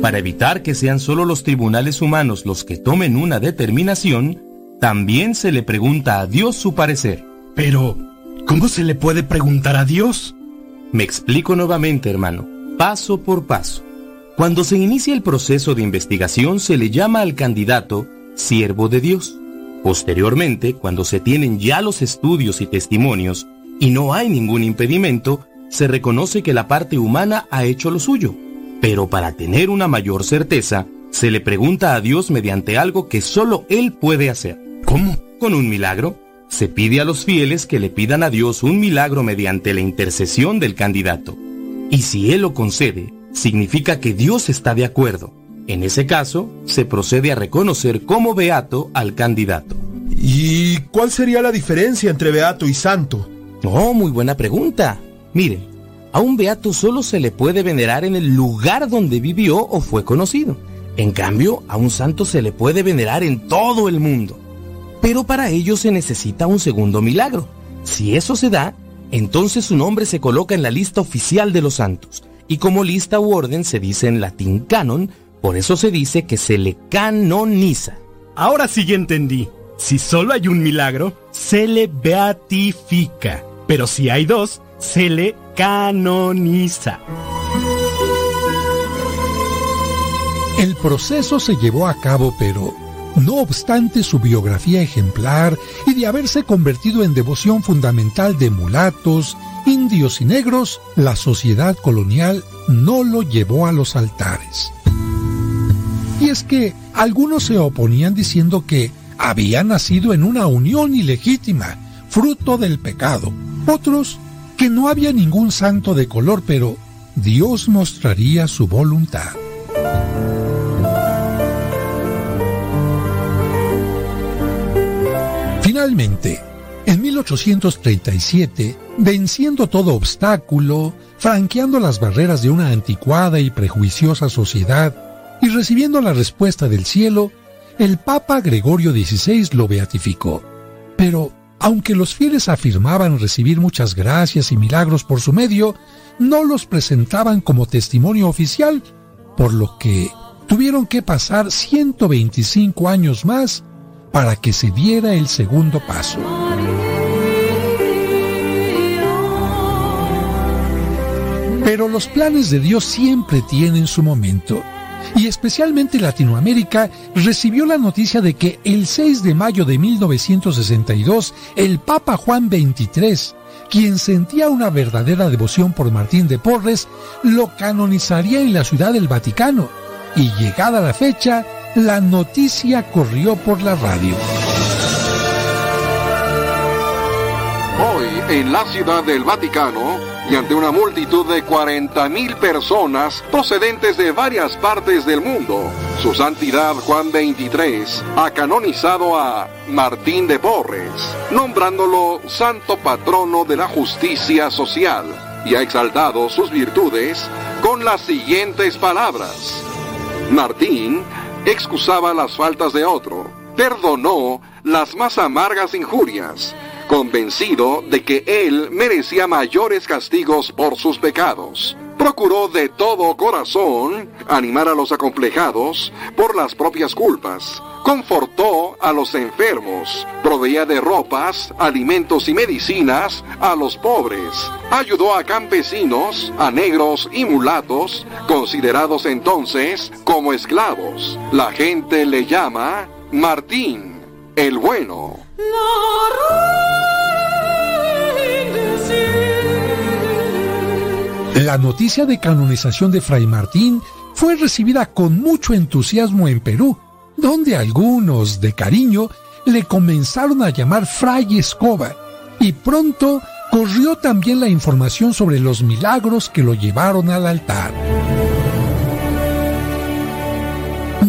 Para evitar que sean solo los tribunales humanos los que tomen una determinación, también se le pregunta a Dios su parecer. Pero, ¿Cómo se le puede preguntar a Dios? Me explico nuevamente, hermano, paso por paso. Cuando se inicia el proceso de investigación se le llama al candidato siervo de Dios. Posteriormente, cuando se tienen ya los estudios y testimonios y no hay ningún impedimento, se reconoce que la parte humana ha hecho lo suyo. Pero para tener una mayor certeza, se le pregunta a Dios mediante algo que solo Él puede hacer. ¿Cómo? Con un milagro. Se pide a los fieles que le pidan a Dios un milagro mediante la intercesión del candidato. Y si Él lo concede, significa que Dios está de acuerdo. En ese caso, se procede a reconocer como beato al candidato. ¿Y cuál sería la diferencia entre beato y santo? Oh, muy buena pregunta. Miren, a un beato solo se le puede venerar en el lugar donde vivió o fue conocido. En cambio, a un santo se le puede venerar en todo el mundo. Pero para ello se necesita un segundo milagro. Si eso se da, entonces su nombre se coloca en la lista oficial de los santos. Y como lista u orden se dice en latín canon, por eso se dice que se le canoniza. Ahora sí ya entendí. Si solo hay un milagro, se le beatifica. Pero si hay dos, se le canoniza. El proceso se llevó a cabo, pero no obstante su biografía ejemplar y de haberse convertido en devoción fundamental de mulatos, indios y negros, la sociedad colonial no lo llevó a los altares. Y es que algunos se oponían diciendo que había nacido en una unión ilegítima, fruto del pecado. Otros que no había ningún santo de color, pero Dios mostraría su voluntad. Finalmente, en 1837, venciendo todo obstáculo, franqueando las barreras de una anticuada y prejuiciosa sociedad y recibiendo la respuesta del cielo, el Papa Gregorio XVI lo beatificó. Pero, aunque los fieles afirmaban recibir muchas gracias y milagros por su medio, no los presentaban como testimonio oficial, por lo que tuvieron que pasar 125 años más para que se diera el segundo paso. Pero los planes de Dios siempre tienen su momento. Y especialmente Latinoamérica recibió la noticia de que el 6 de mayo de 1962 el Papa Juan XXIII, quien sentía una verdadera devoción por Martín de Porres, lo canonizaría en la ciudad del Vaticano. Y llegada la fecha, la noticia corrió por la radio. Hoy, en la ciudad del Vaticano, y ante una multitud de 40.000 personas procedentes de varias partes del mundo, su santidad Juan XXIII ha canonizado a Martín de Porres, nombrándolo santo patrono de la justicia social, y ha exaltado sus virtudes con las siguientes palabras. Martín excusaba las faltas de otro, perdonó las más amargas injurias, convencido de que él merecía mayores castigos por sus pecados. Procuró de todo corazón animar a los acomplejados por las propias culpas. Confortó a los enfermos, proveía de ropas, alimentos y medicinas a los pobres. Ayudó a campesinos, a negros y mulatos, considerados entonces como esclavos. La gente le llama Martín, el bueno. La noticia de canonización de Fray Martín fue recibida con mucho entusiasmo en Perú, donde algunos, de cariño, le comenzaron a llamar Fray Escoba, y pronto corrió también la información sobre los milagros que lo llevaron al altar.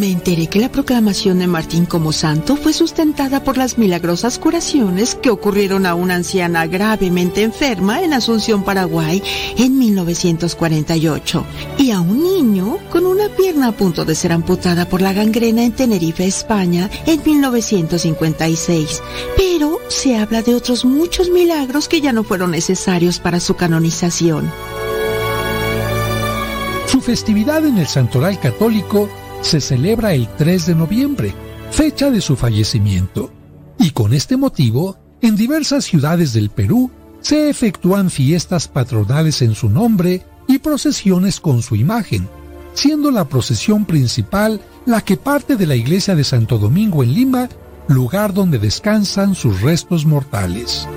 Me enteré que la proclamación de Martín como santo fue sustentada por las milagrosas curaciones que ocurrieron a una anciana gravemente enferma en Asunción, Paraguay, en 1948, y a un niño con una pierna a punto de ser amputada por la gangrena en Tenerife, España, en 1956. Pero se habla de otros muchos milagros que ya no fueron necesarios para su canonización. Su festividad en el Santoral Católico se celebra el 3 de noviembre, fecha de su fallecimiento, y con este motivo, en diversas ciudades del Perú se efectúan fiestas patronales en su nombre y procesiones con su imagen. siendo la procesión principal la que parte de la iglesia de Santo Domingo en Lima, lugar donde descansan sus restos mortales.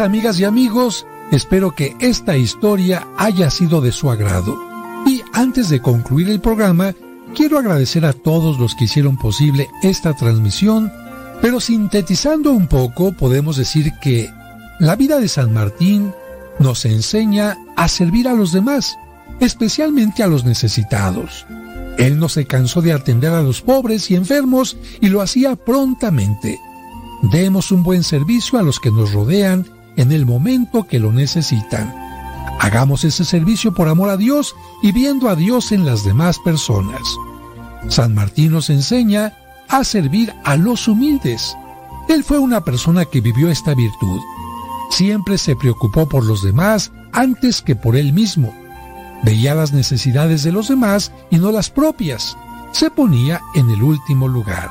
Amigas y amigos, espero que esta historia haya sido de su agrado. Y antes de concluir el programa, quiero agradecer a todos los que hicieron posible esta transmisión, pero sintetizando un poco podemos decir que la vida de San Martín nos enseña a servir a los demás, especialmente a los necesitados. Él no se cansó de atender a los pobres y enfermos y lo hacía prontamente. Demos un buen servicio a los que nos rodean en el momento que lo necesitan. Hagamos ese servicio por amor a Dios y viendo a Dios en las demás personas. San Martín nos enseña a servir a los humildes. Él fue una persona que vivió esta virtud. Siempre se preocupó por los demás antes que por él mismo. Veía las necesidades de los demás y no las propias. Se ponía en el último lugar.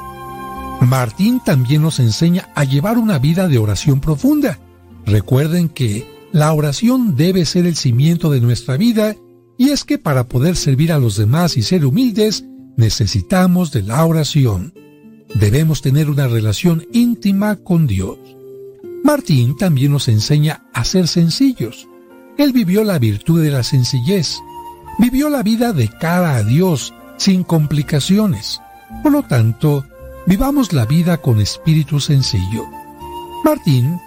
Martín también nos enseña a llevar una vida de oración profunda. Recuerden que la oración debe ser el cimiento de nuestra vida y es que para poder servir a los demás y ser humildes necesitamos de la oración. Debemos tener una relación íntima con Dios. Martín también nos enseña a ser sencillos. Él vivió la virtud de la sencillez. Vivió la vida de cara a Dios, sin complicaciones. Por lo tanto, vivamos la vida con espíritu sencillo. Martín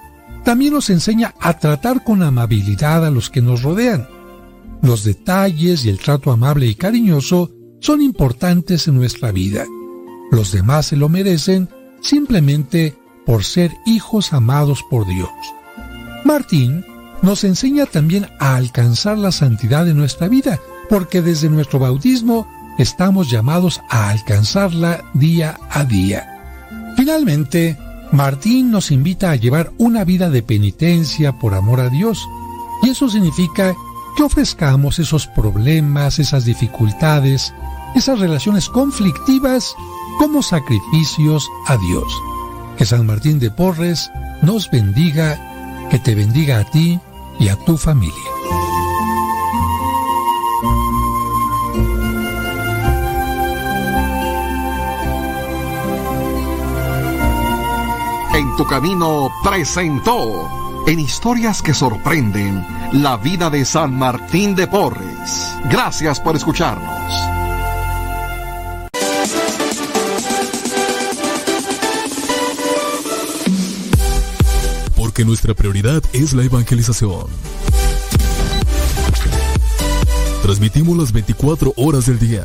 también nos enseña a tratar con amabilidad a los que nos rodean. Los detalles y el trato amable y cariñoso son importantes en nuestra vida. Los demás se lo merecen simplemente por ser hijos amados por Dios. Martín nos enseña también a alcanzar la santidad de nuestra vida, porque desde nuestro bautismo estamos llamados a alcanzarla día a día. Finalmente, Martín nos invita a llevar una vida de penitencia por amor a Dios, y eso significa que ofrezcamos esos problemas, esas dificultades, esas relaciones conflictivas como sacrificios a Dios. Que San Martín de Porres nos bendiga, que te bendiga a ti y a tu familia. En tu camino presentó en historias que sorprenden la vida de San Martín de Porres. Gracias por escucharnos. Porque nuestra prioridad es la evangelización. Transmitimos las 24 horas del día.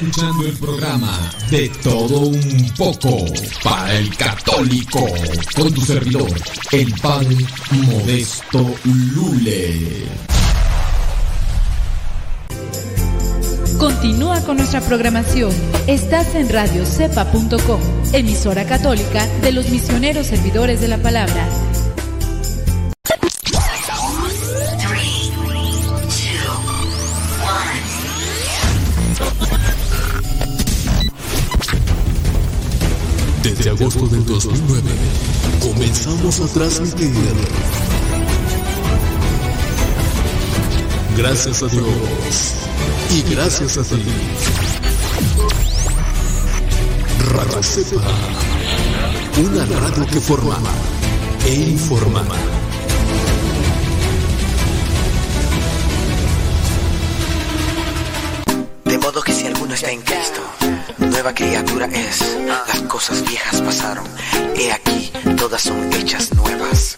Escuchando el programa de todo un poco para el católico con tu servidor, el padre Modesto Lule. Continúa con nuestra programación. Estás en radiocepa.com, emisora católica de los misioneros servidores de la palabra. Desde agosto del 2009 comenzamos a transmitir. Gracias a Dios y gracias a ti. Radio Cepa, una radio que forma e informa. De modo que si alguno está en Cristo, nueva criatura es. Las cosas viejas pasaron. He aquí, todas son hechas nuevas.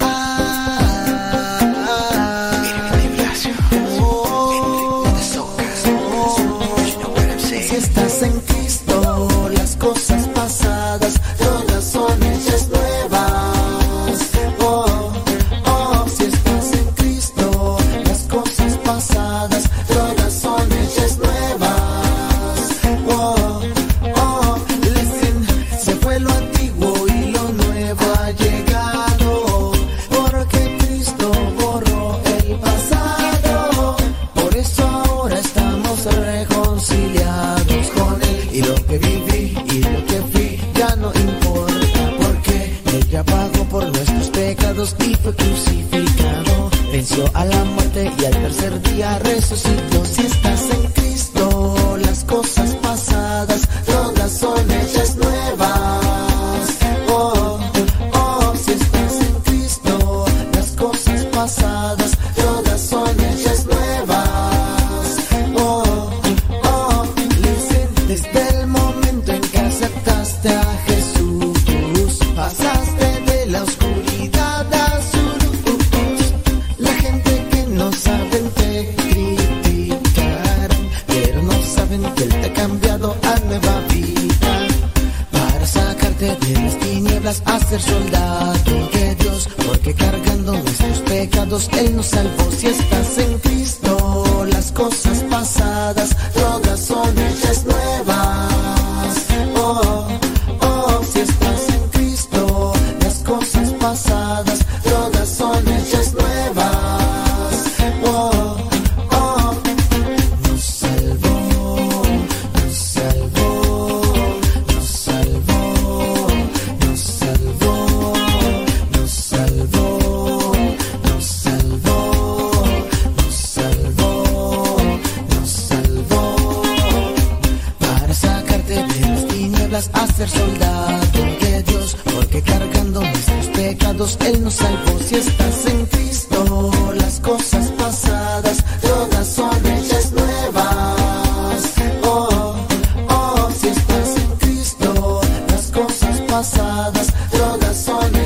calçadas, só sonham.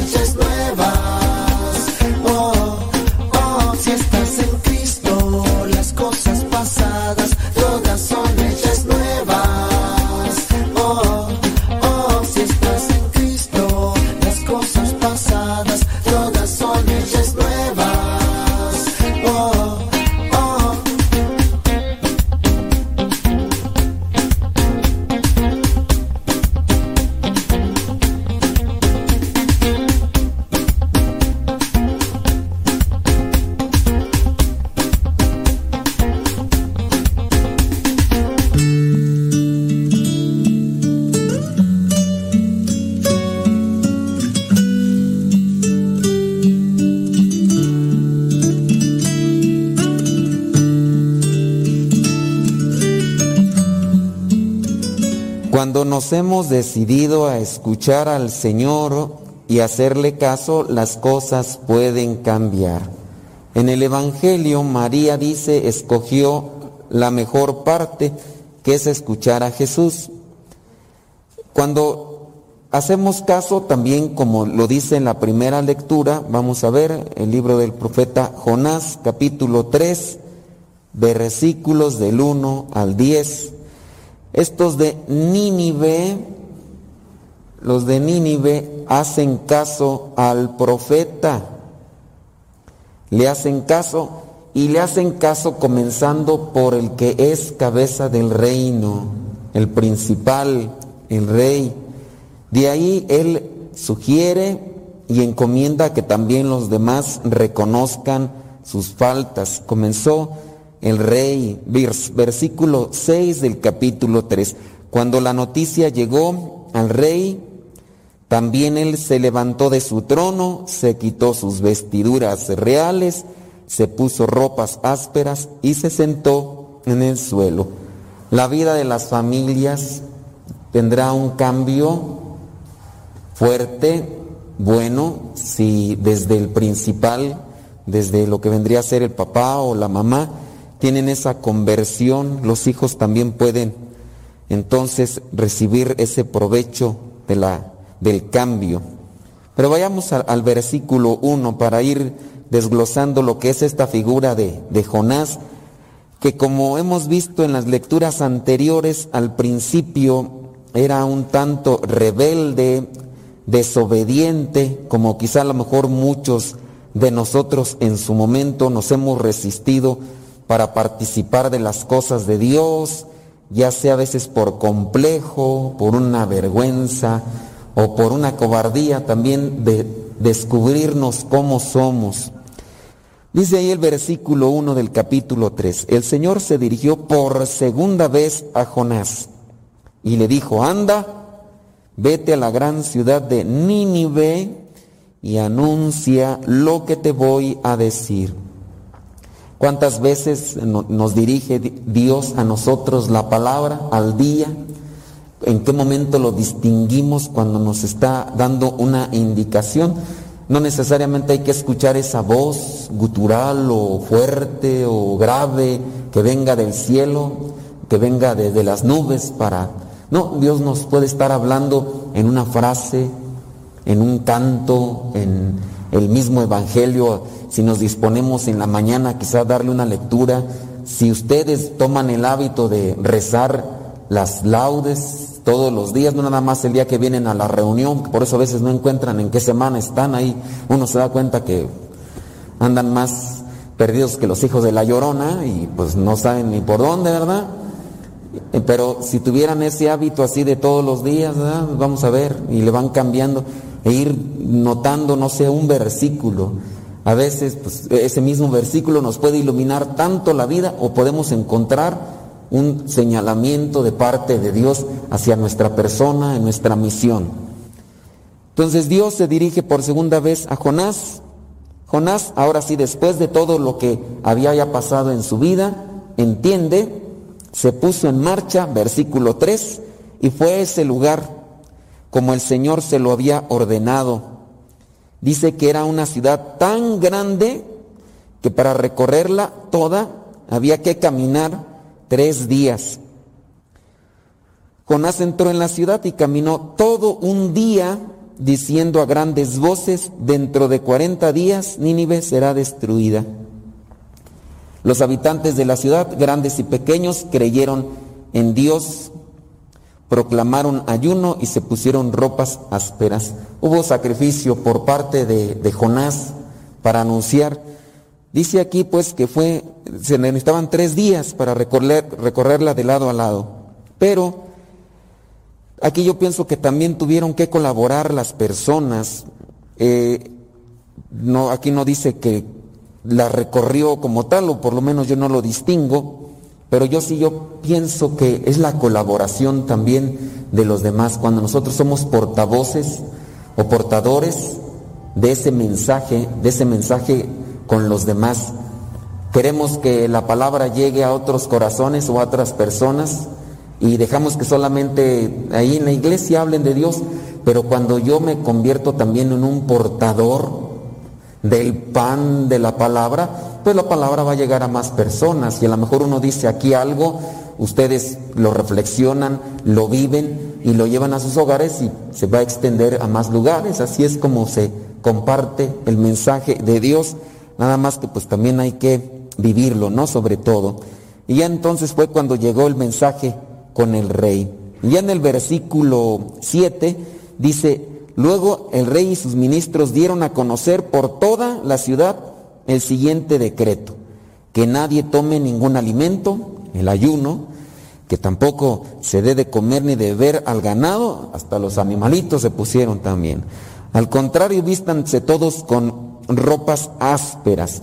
Nos hemos decidido a escuchar al Señor y hacerle caso, las cosas pueden cambiar. En el Evangelio, María dice, escogió la mejor parte, que es escuchar a Jesús. Cuando hacemos caso, también como lo dice en la primera lectura, vamos a ver el libro del profeta Jonás, capítulo 3, versículos del 1 al 10. Estos de Nínive, los de Nínive hacen caso al profeta, le hacen caso y le hacen caso comenzando por el que es cabeza del reino, el principal, el rey. De ahí él sugiere y encomienda que también los demás reconozcan sus faltas. Comenzó el rey, versículo 6 del capítulo 3. Cuando la noticia llegó al rey, también él se levantó de su trono, se quitó sus vestiduras reales, se puso ropas ásperas y se sentó en el suelo. La vida de las familias tendrá un cambio fuerte, bueno, si desde el principal, desde lo que vendría a ser el papá o la mamá, tienen esa conversión, los hijos también pueden entonces recibir ese provecho de la, del cambio. Pero vayamos al, versículo 1 para ir desglosando lo que es esta figura de, de Jonás, que como hemos visto en las lecturas anteriores, al principio era un tanto rebelde, desobediente, como quizá a lo mejor muchos de nosotros en su momento nos hemos resistido para participar de las cosas de Dios, ya sea a veces por complejo, por una vergüenza o por una cobardía también de descubrirnos cómo somos. Dice ahí el versículo 1 del capítulo 3, el Señor se dirigió por segunda vez a Jonás y le dijo, anda, vete a la gran ciudad de Nínive y anuncia lo que te voy a decir. ¿Cuántas veces nos dirige Dios a nosotros la palabra al día? ¿En qué momento lo distinguimos cuando nos está dando una indicación? No necesariamente hay que escuchar esa voz gutural o fuerte o grave que venga del cielo, que venga desde las nubes para... No, Dios nos puede estar hablando en una frase, en un canto, en el mismo Evangelio, si nos disponemos en la mañana quizás darle una lectura, si ustedes toman el hábito de rezar las laudes todos los días, no nada más el día que vienen a la reunión, por eso a veces no encuentran en qué semana están ahí, uno se da cuenta que andan más perdidos que los hijos de la llorona y pues no saben ni por dónde, ¿verdad? Pero si tuvieran ese hábito así de todos los días, vamos a ver, y le van cambiando, e ir notando, no sé, un versículo. A veces pues, ese mismo versículo nos puede iluminar tanto la vida o podemos encontrar un señalamiento de parte de Dios hacia nuestra persona, en nuestra misión. Entonces Dios se dirige por segunda vez a Jonás. Jonás, ahora sí, después de todo lo que había ya pasado en su vida, entiende, se puso en marcha, versículo 3, y fue a ese lugar como el Señor se lo había ordenado. Dice que era una ciudad tan grande que para recorrerla toda había que caminar tres días. Jonás entró en la ciudad y caminó todo un día diciendo a grandes voces, dentro de cuarenta días Nínive será destruida. Los habitantes de la ciudad, grandes y pequeños, creyeron en Dios, proclamaron ayuno y se pusieron ropas ásperas. Hubo sacrificio por parte de, de Jonás para anunciar Dice aquí pues que fue, se necesitaban tres días para recorrer, recorrerla de lado a lado. Pero aquí yo pienso que también tuvieron que colaborar las personas. Eh, no, aquí no dice que la recorrió como tal, o por lo menos yo no lo distingo, pero yo sí yo pienso que es la colaboración también de los demás. Cuando nosotros somos portavoces o portadores de ese mensaje, de ese mensaje con los demás. Queremos que la palabra llegue a otros corazones o a otras personas y dejamos que solamente ahí en la iglesia hablen de Dios, pero cuando yo me convierto también en un portador del pan de la palabra, pues la palabra va a llegar a más personas y a lo mejor uno dice aquí algo, ustedes lo reflexionan, lo viven y lo llevan a sus hogares y se va a extender a más lugares, así es como se comparte el mensaje de Dios Nada más que pues también hay que vivirlo, ¿no? Sobre todo. Y ya entonces fue cuando llegó el mensaje con el rey. Y ya en el versículo 7 dice, luego el rey y sus ministros dieron a conocer por toda la ciudad el siguiente decreto, que nadie tome ningún alimento, el ayuno, que tampoco se dé de comer ni de beber al ganado, hasta los animalitos se pusieron también. Al contrario, vístanse todos con ropas ásperas.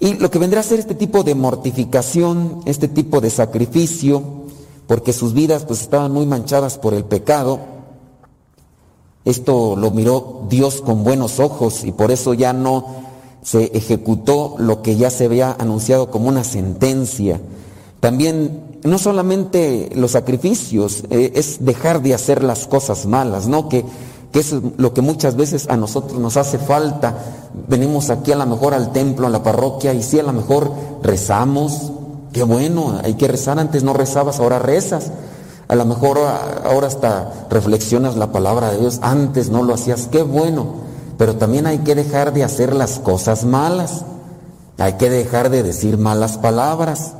Y lo que vendrá a ser este tipo de mortificación, este tipo de sacrificio, porque sus vidas pues estaban muy manchadas por el pecado, esto lo miró Dios con buenos ojos y por eso ya no se ejecutó lo que ya se había anunciado como una sentencia. También no solamente los sacrificios, eh, es dejar de hacer las cosas malas, ¿no? Que que es lo que muchas veces a nosotros nos hace falta. Venimos aquí a lo mejor al templo, a la parroquia, y sí, a lo mejor rezamos. Qué bueno, hay que rezar. Antes no rezabas, ahora rezas. A lo mejor ahora hasta reflexionas la palabra de Dios. Antes no lo hacías. Qué bueno. Pero también hay que dejar de hacer las cosas malas. Hay que dejar de decir malas palabras.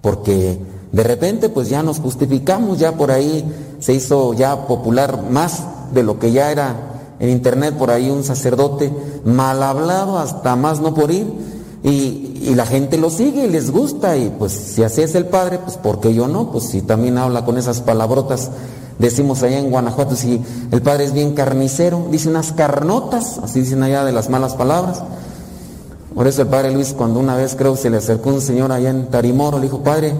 Porque de repente pues ya nos justificamos, ya por ahí se hizo ya popular más de lo que ya era en internet. Por ahí un sacerdote mal hablado hasta más no por ir. Y, la gente lo sigue y les gusta. Y pues si así es el padre pues porque yo no pues si también habla con esas palabrotas decimos allá en Guanajuato si el padre es bien carnicero dice unas carnotas así dicen allá de las malas palabras por eso el padre Luis cuando una vez creo se le acercó un señor allá en Tarimoro le dijo padre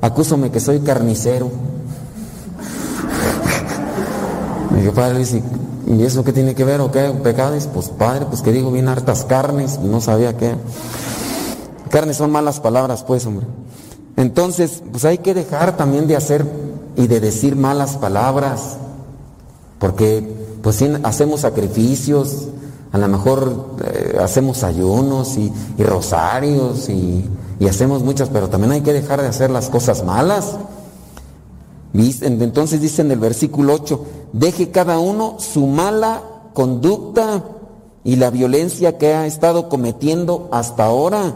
acúsome que soy carnicero [laughs] me dijo, padre Luis, ¿Y eso qué tiene que ver o qué? Pecados, pues padre, pues que digo bien hartas carnes, no sabía qué. Carnes son malas palabras, pues, hombre. Entonces, pues hay que dejar también de hacer y de decir malas palabras, porque pues hacemos sacrificios, a lo mejor eh, hacemos ayunos y, rosarios y, y, hacemos muchas, pero también hay que dejar de hacer las cosas malas. Entonces dice en el versículo 8, deje cada uno su mala conducta y la violencia que ha estado cometiendo hasta ahora.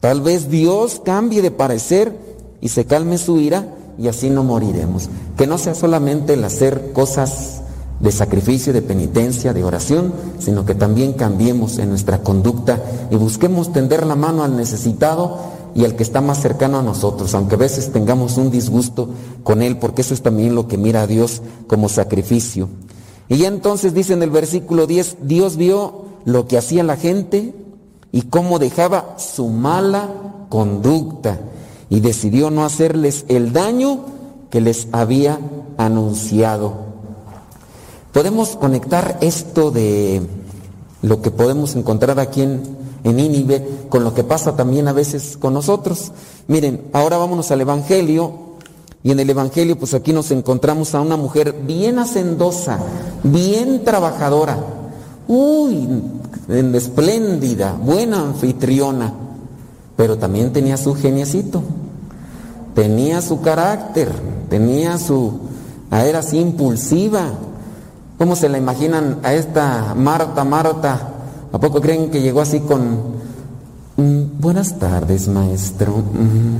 Tal vez Dios cambie de parecer y se calme su ira y así no moriremos. Que no sea solamente el hacer cosas de sacrificio, de penitencia, de oración, sino que también cambiemos en nuestra conducta y busquemos tender la mano al necesitado y al que está más cercano a nosotros, aunque a veces tengamos un disgusto con él, porque eso es también lo que mira a Dios como sacrificio. Y ya entonces dice en el versículo 10, Dios vio lo que hacía la gente y cómo dejaba su mala conducta y decidió no hacerles el daño que les había anunciado. Podemos conectar esto de lo que podemos encontrar aquí en, en con lo que pasa también a veces con nosotros. Miren, ahora vámonos al Evangelio y en el Evangelio pues aquí nos encontramos a una mujer bien hacendosa, bien trabajadora, uy, espléndida, buena anfitriona, pero también tenía su geniecito, tenía su carácter, tenía su, era así impulsiva, ¿Cómo se la imaginan a esta Marta, Marta? ¿A poco creen que llegó así con... Mm, buenas tardes, maestro. Mm.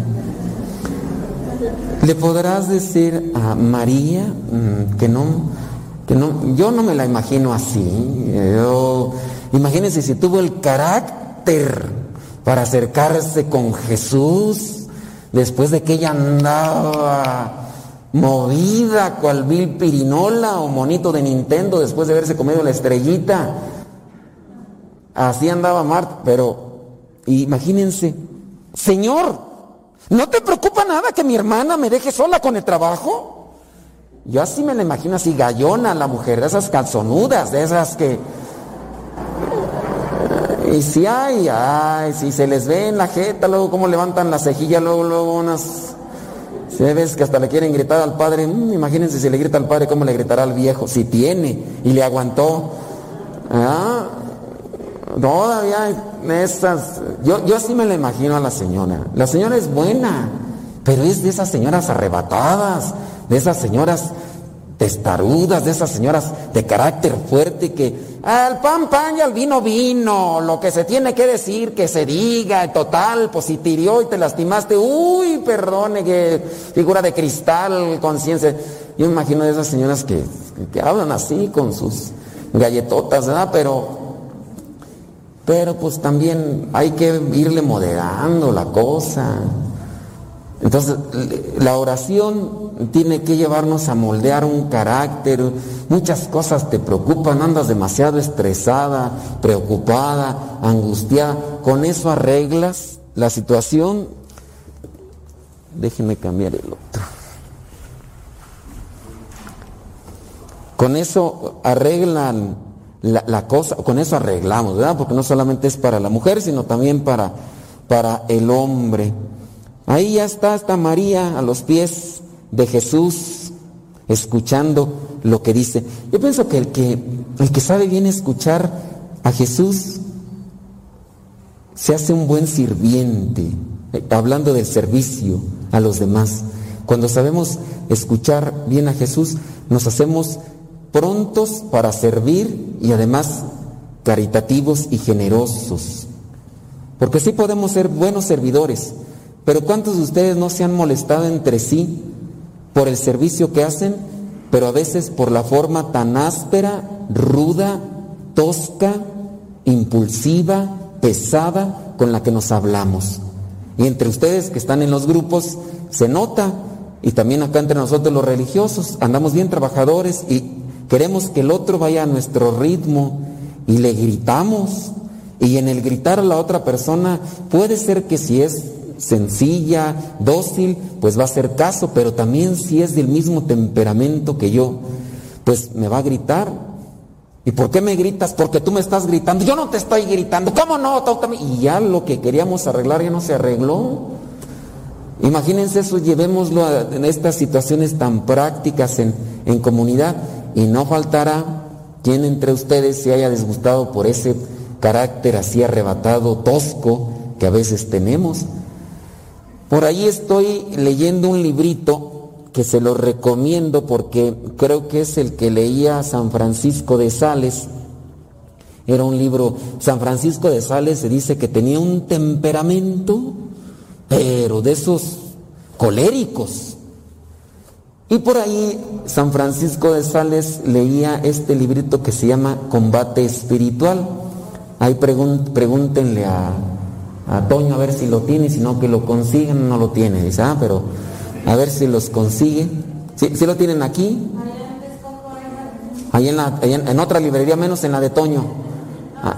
¿Le podrás decir a María mm, que no, que no, yo no me la imagino así. Imagínense si tuvo el carácter para acercarse con Jesús después de que ella andaba movida cual vil pirinola o monito de Nintendo después de haberse comido la estrellita. Así andaba Marta, pero imagínense, Señor, ¿no te preocupa nada que mi hermana me deje sola con el trabajo? Yo así me la imagino así, gallona la mujer, de esas calzonudas, de esas que... Y si hay, ay, si se les ve en la jeta, luego cómo levantan la cejilla, luego, luego unas si ves que hasta le quieren gritar al padre, mm, imagínense si le grita al padre, ¿cómo le gritará al viejo? Si tiene y le aguantó. ¿Ah? Todavía esas. Yo, yo sí me la imagino a la señora. La señora es buena, pero es de esas señoras arrebatadas, de esas señoras testarudas, de esas señoras de carácter fuerte que al pan pan y al vino vino, lo que se tiene que decir, que se diga, total, pues si tirió y te lastimaste, uy, perdone, que figura de cristal, conciencia. Yo imagino de esas señoras que, que hablan así con sus galletotas, ¿verdad? Pero, pero pues también hay que irle moderando la cosa. Entonces, la oración tiene que llevarnos a moldear un carácter. Muchas cosas te preocupan, andas demasiado estresada, preocupada, angustiada. Con eso arreglas la situación. Déjenme cambiar el otro. Con eso arreglan la, cosa, con eso arreglamos, ¿verdad? Porque no solamente es para la mujer, sino también para, para el hombre. Ahí ya está, está María a los pies de Jesús, escuchando lo que dice. Yo pienso que el que, el que sabe bien escuchar a Jesús se hace un buen sirviente, eh, hablando del servicio a los demás. Cuando sabemos escuchar bien a Jesús, nos hacemos prontos para servir y además caritativos y generosos. Porque sí podemos ser buenos servidores, pero ¿cuántos de ustedes no se han molestado entre sí por el servicio que hacen, pero a veces por la forma tan áspera, ruda, tosca, impulsiva, pesada con la que nos hablamos? Y entre ustedes que están en los grupos se nota, y también acá entre nosotros los religiosos, andamos bien trabajadores y queremos que el otro vaya a nuestro ritmo y le gritamos. Y en el gritar a la otra persona puede ser que si es sencilla, dócil, pues va a hacer caso, pero también si es del mismo temperamento que yo, pues me va a gritar. ¿Y por qué me gritas? Porque tú me estás gritando. Yo no te estoy gritando. ¿Cómo no? Y ya lo que queríamos arreglar ya no se arregló. Imagínense eso, llevémoslo en estas situaciones tan prácticas en, en comunidad y no faltará quien entre ustedes se haya disgustado por ese carácter así arrebatado, tosco que a veces tenemos. Por ahí estoy leyendo un librito que se lo recomiendo porque creo que es el que leía San Francisco de Sales. Era un libro, San Francisco de Sales se dice que tenía un temperamento, pero de esos coléricos. Y por ahí San Francisco de Sales leía este librito que se llama Combate Espiritual. Ahí pregúntenle a, a Toño a ver si lo tiene, si no que lo consiguen, no lo tiene. Dice, ah, pero a ver si los consigue. ¿Sí, lo tienen aquí? Ahí en, la, en, otra librería, menos en la de Toño. Ah,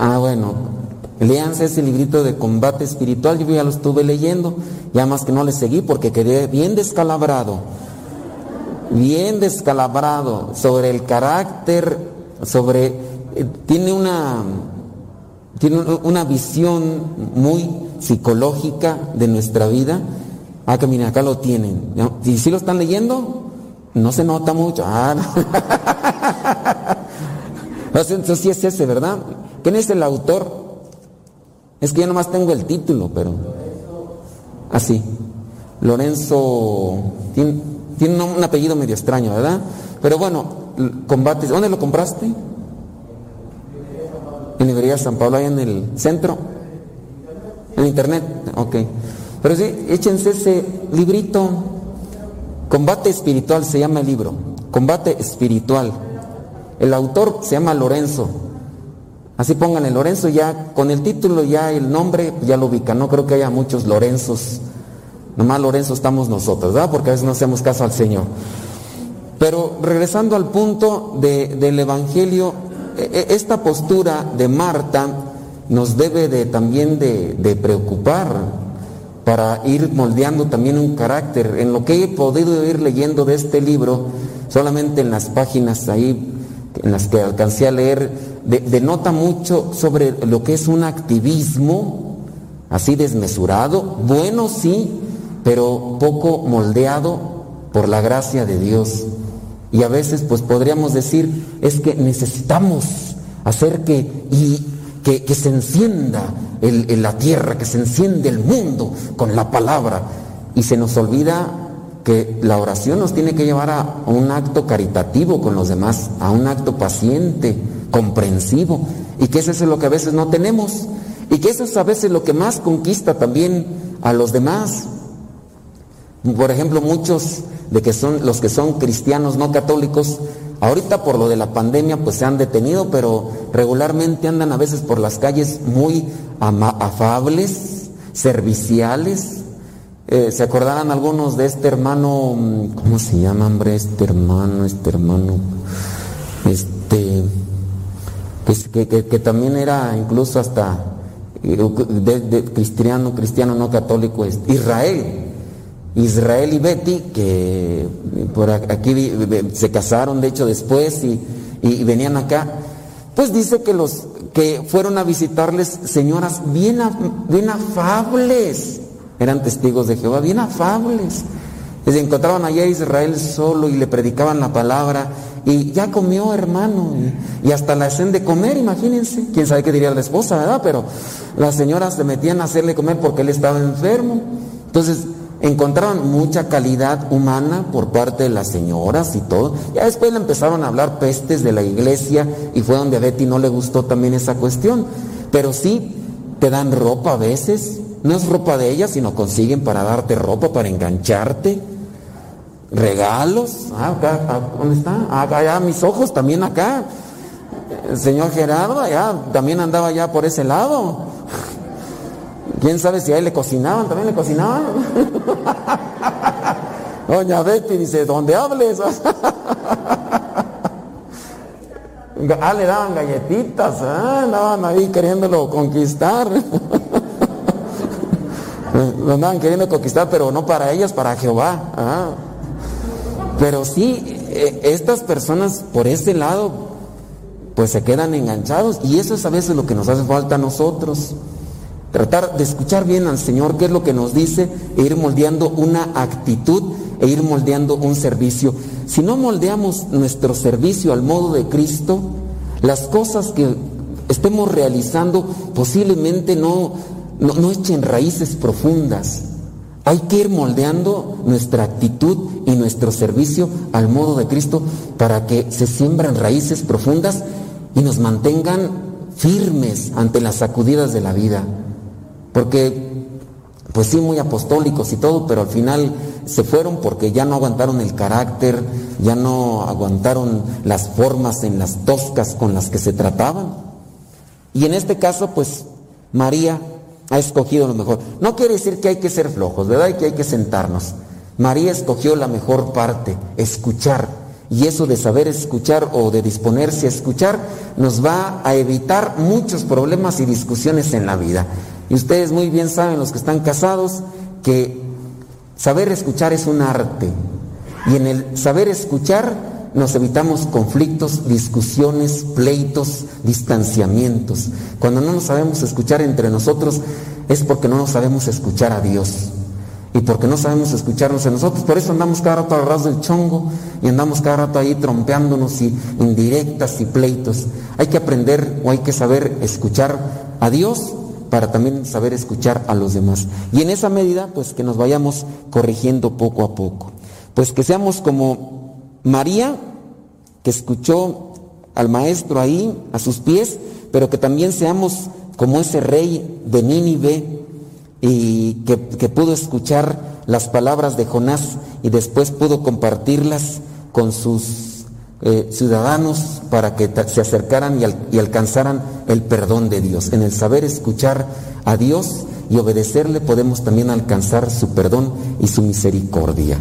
ah, bueno. Léanse ese librito de combate espiritual. Yo ya lo estuve leyendo. Ya más que no le seguí porque quedé bien descalabrado. Bien descalabrado sobre el carácter, sobre. Eh, tiene una. Tiene una visión muy psicológica de nuestra vida Ah, que miren, acá lo tienen. ¿Y si lo están leyendo? No se nota mucho. Ah, [laughs] Entonces sí es ese, ¿verdad? ¿Quién es el autor? Es que yo nomás tengo el título, pero... Así. Lorenzo... Tiene, tiene un apellido medio extraño, ¿verdad? Pero bueno, combates. ¿Dónde lo compraste? En Librería San Pablo, ahí en el centro. En internet, ok. Pero sí, échense ese librito. Combate espiritual se llama el libro. Combate espiritual. El autor se llama Lorenzo. Así pónganle Lorenzo ya, con el título ya el nombre ya lo ubican. No creo que haya muchos Lorenzos. Nomás Lorenzo estamos nosotros, ¿verdad? Porque a veces no hacemos caso al Señor. Pero regresando al punto del Evangelio, esta postura de Marta nos debe de, también de, de preocupar para ir moldeando también un carácter. En lo que he podido ir leyendo de este libro, solamente en las páginas ahí en las que alcancé a leer, denota mucho sobre lo que es un activismo así desmesurado, bueno sí, pero poco moldeado por la gracia de Dios. Y a veces pues podríamos decir, es que necesitamos hacer que, y, que, que se encienda en la tierra, que se enciende el mundo con la palabra. Y se nos olvida que la oración nos tiene que llevar a un acto caritativo con los demás, a un acto paciente, comprensivo, y que eso es lo que a veces no tenemos, y que eso es a veces lo que más conquista también a los demás. Por ejemplo, muchos de que son los que son cristianos no católicos Ahorita por lo de la pandemia pues se han detenido, pero regularmente andan a veces por las calles muy afables, serviciales. Eh, ¿Se acordarán algunos de este hermano, mm, ¿cómo se llama, hombre? Este hermano, este hermano, este, que, que, también era incluso hasta eh, de, cristiano, cristiano no católico, Israel. Israel y Betty, que por aquí se casaron, de hecho, después y, venían acá, pues dice que los que fueron a visitarles señoras bien, bien afables, eran testigos de Jehová, bien afables. Se encontraban allá a Israel solo y le predicaban la palabra y ya comió hermano y, hasta la hacen de comer, imagínense. Quién sabe qué diría la esposa, ¿verdad? Pero las señoras se metían a hacerle comer porque él estaba enfermo. Entonces, encontraron mucha calidad humana por parte de las señoras y todo. Ya después le empezaron a hablar pestes de la iglesia y fue donde a Betty no le gustó también esa cuestión. Pero sí, te dan ropa a veces. No es ropa de ellas, sino consiguen para darte ropa, para engancharte. Regalos. Ah, acá, ah, ¿dónde está? Ah, acá, allá, mis ojos también acá. El señor Gerardo allá también andaba ya por ese lado. ¿Quién sabe si a él le cocinaban? ¿También le cocinaban? [laughs] Doña Betty dice, ¿dónde hables? [laughs] ah, le daban galletitas, ¿eh? andaban ahí queriéndolo conquistar. [laughs] Lo andaban queriendo conquistar, pero no para ellas, para Jehová. ¿ah? Pero sí, e, estas personas por ese lado pues se quedan enganchados y eso es a veces lo que nos hace falta a nosotros. Tratar de escuchar bien al Señor, qué es lo que nos dice, e ir moldeando una actitud e ir moldeando un servicio. Si no moldeamos nuestro servicio al modo de Cristo, las cosas que estemos realizando posiblemente no, no, no echen raíces profundas. Hay que ir moldeando nuestra actitud y nuestro servicio al modo de Cristo para que se siembran raíces profundas y nos mantengan firmes ante las sacudidas de la vida. Porque, pues sí, muy apostólicos y todo, pero al final se fueron porque ya no aguantaron el carácter, ya no aguantaron las formas en las toscas con las que se trataban. Y en este caso, pues María ha escogido lo mejor. No quiere decir que hay que ser flojos, ¿verdad? Y que hay que sentarnos. María escogió la mejor parte, escuchar. Y eso de saber escuchar o de disponerse a escuchar nos va a evitar muchos problemas y discusiones en la vida. Y ustedes muy bien saben, los que están casados, que saber escuchar es un arte. Y en el saber escuchar nos evitamos conflictos, discusiones, pleitos, distanciamientos. Cuando no nos sabemos escuchar entre nosotros es porque no nos sabemos escuchar a Dios. Y porque no sabemos escucharnos a nosotros, por eso andamos cada rato agarrados del chongo y andamos cada rato ahí trompeándonos y indirectas y pleitos. Hay que aprender o hay que saber escuchar a Dios para también saber escuchar a los demás. Y en esa medida, pues que nos vayamos corrigiendo poco a poco. Pues que seamos como María, que escuchó al maestro ahí, a sus pies, pero que también seamos como ese rey de Nínive y que, pudo escuchar las palabras de Jonás y después pudo compartirlas con sus eh, ciudadanos para que se acercaran y, y alcanzaran el perdón de Dios. En el saber escuchar a Dios y obedecerle podemos también alcanzar su perdón y su misericordia.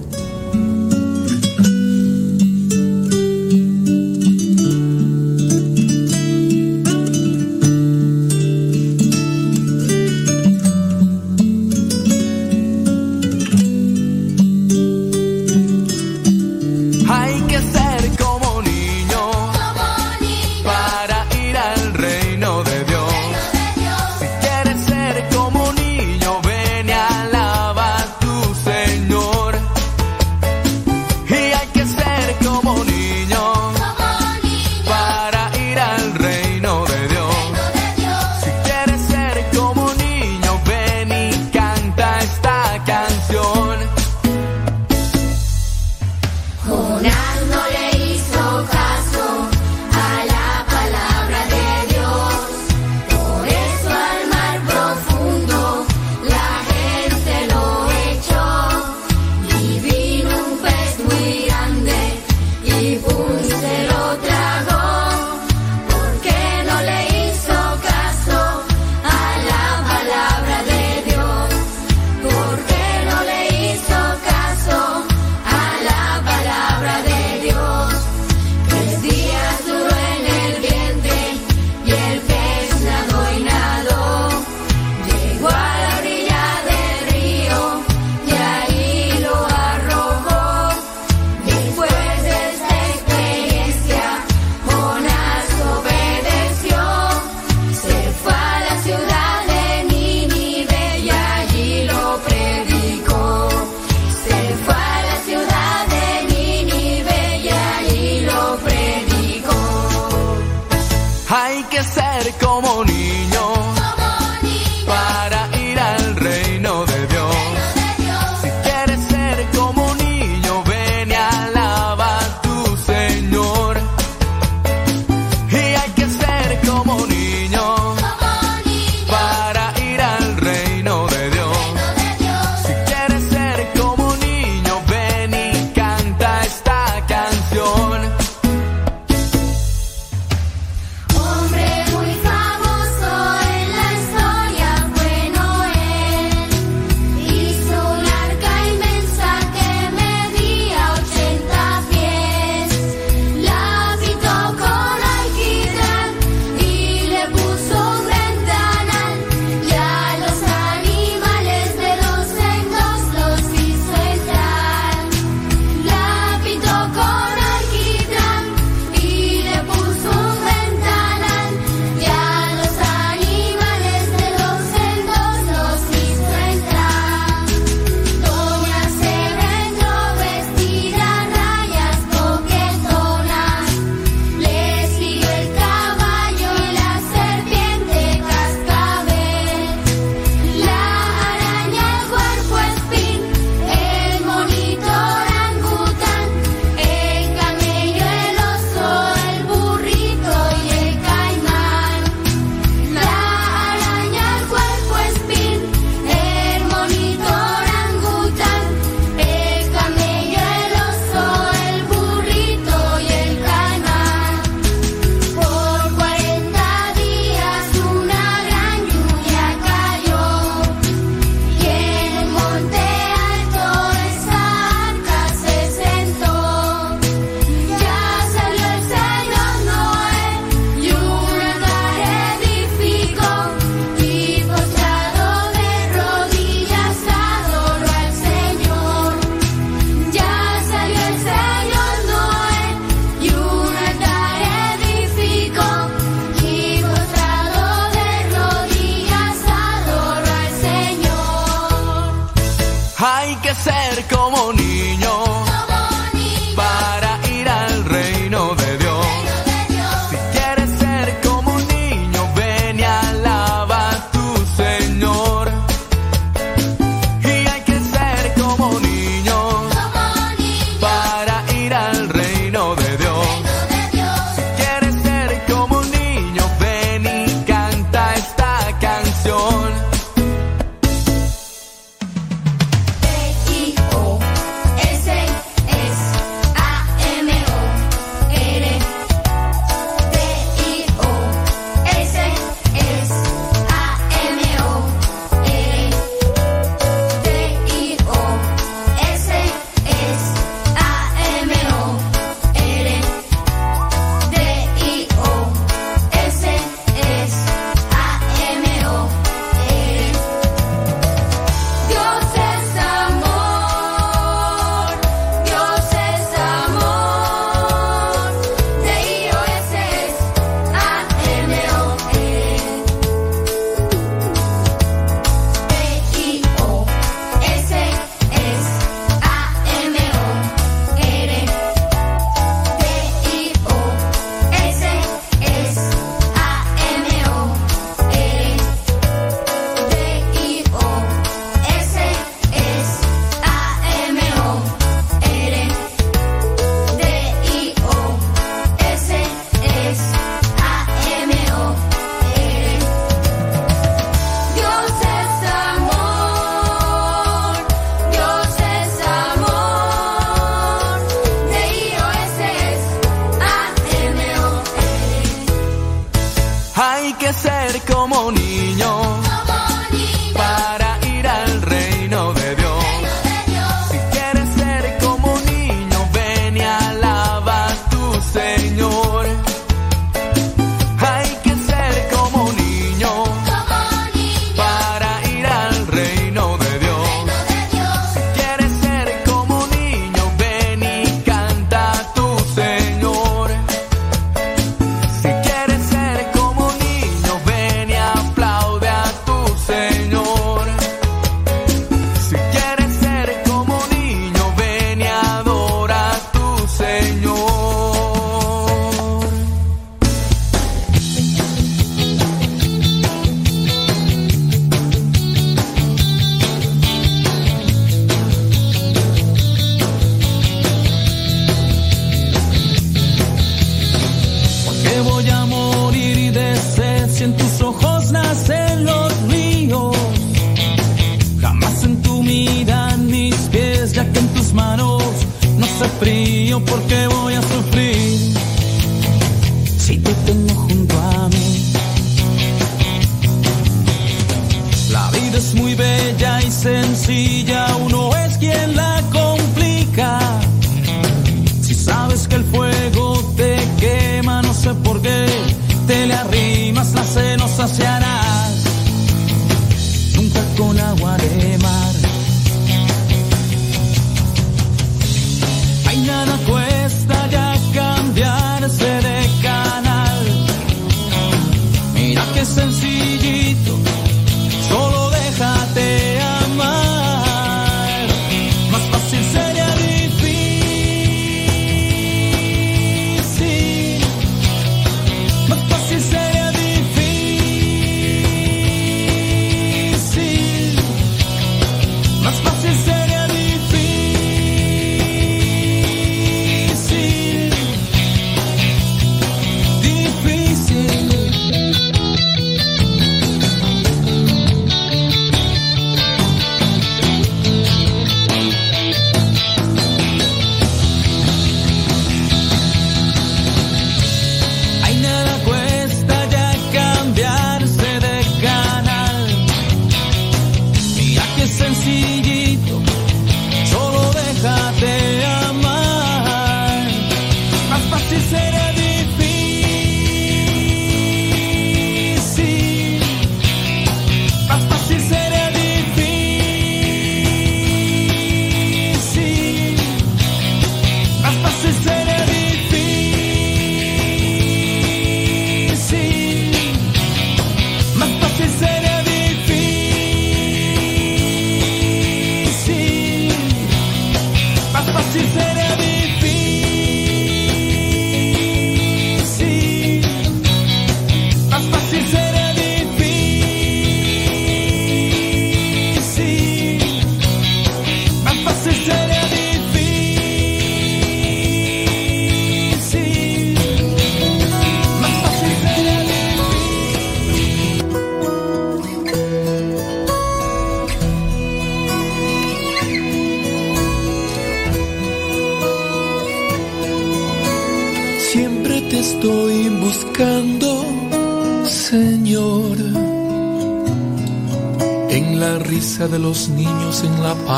say.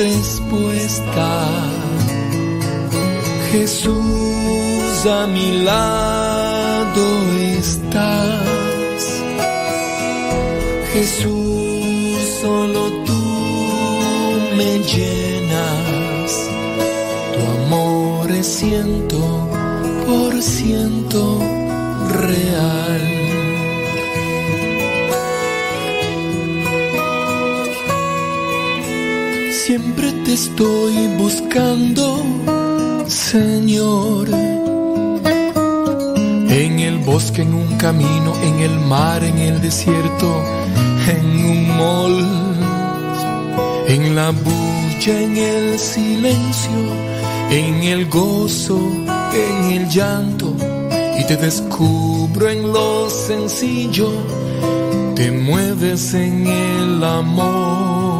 respuesta. Jesús a mi lado estás. Jesús, solo tú me llenas. Tu amor es ciento por ciento real. Estoy buscando, Señor. En el bosque, en un camino, en el mar, en el desierto, en un mall, en la bulla, en el silencio, en el gozo, en el llanto, y te descubro en lo sencillo, te mueves en el amor.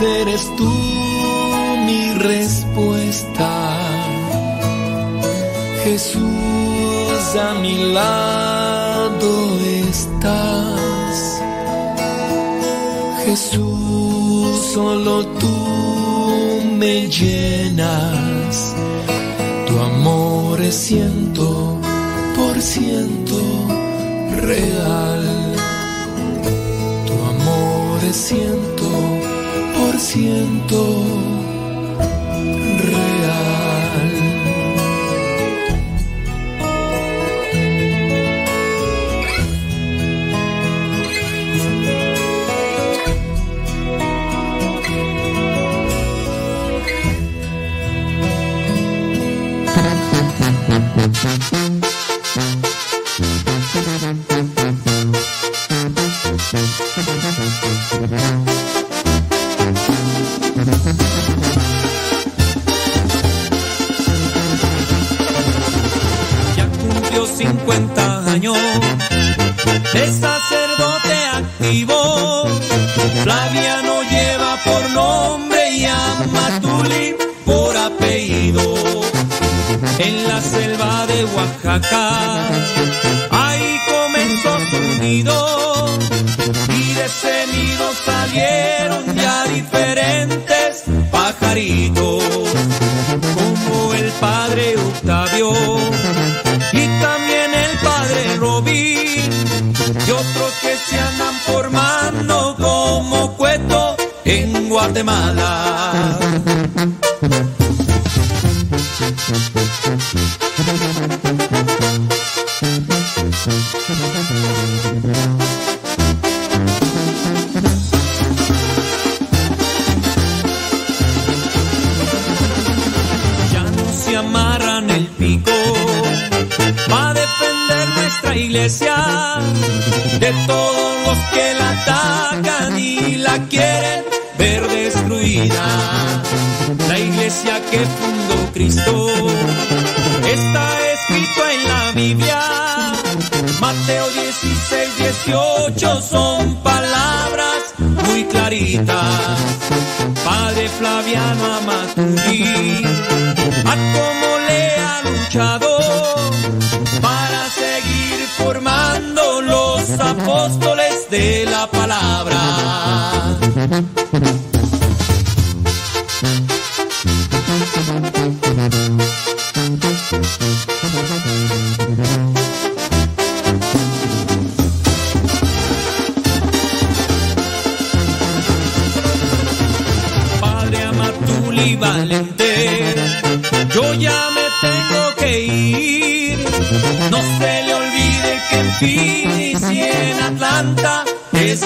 Jesús, eres tú mi respuesta. Jesús, a mi lado estás. Jesús, solo tú me llenas. Tu amor es ciento por ciento real. Tu amor es ciento por 50 años de sacerdote activo. Flaviano lleva por nombre y a Matuli por apellido. En la selva de Oaxaca, ahí comenzó su nido. Y de ese salieron ya diferentes pajaritos, como el padre Octavio Guatemala.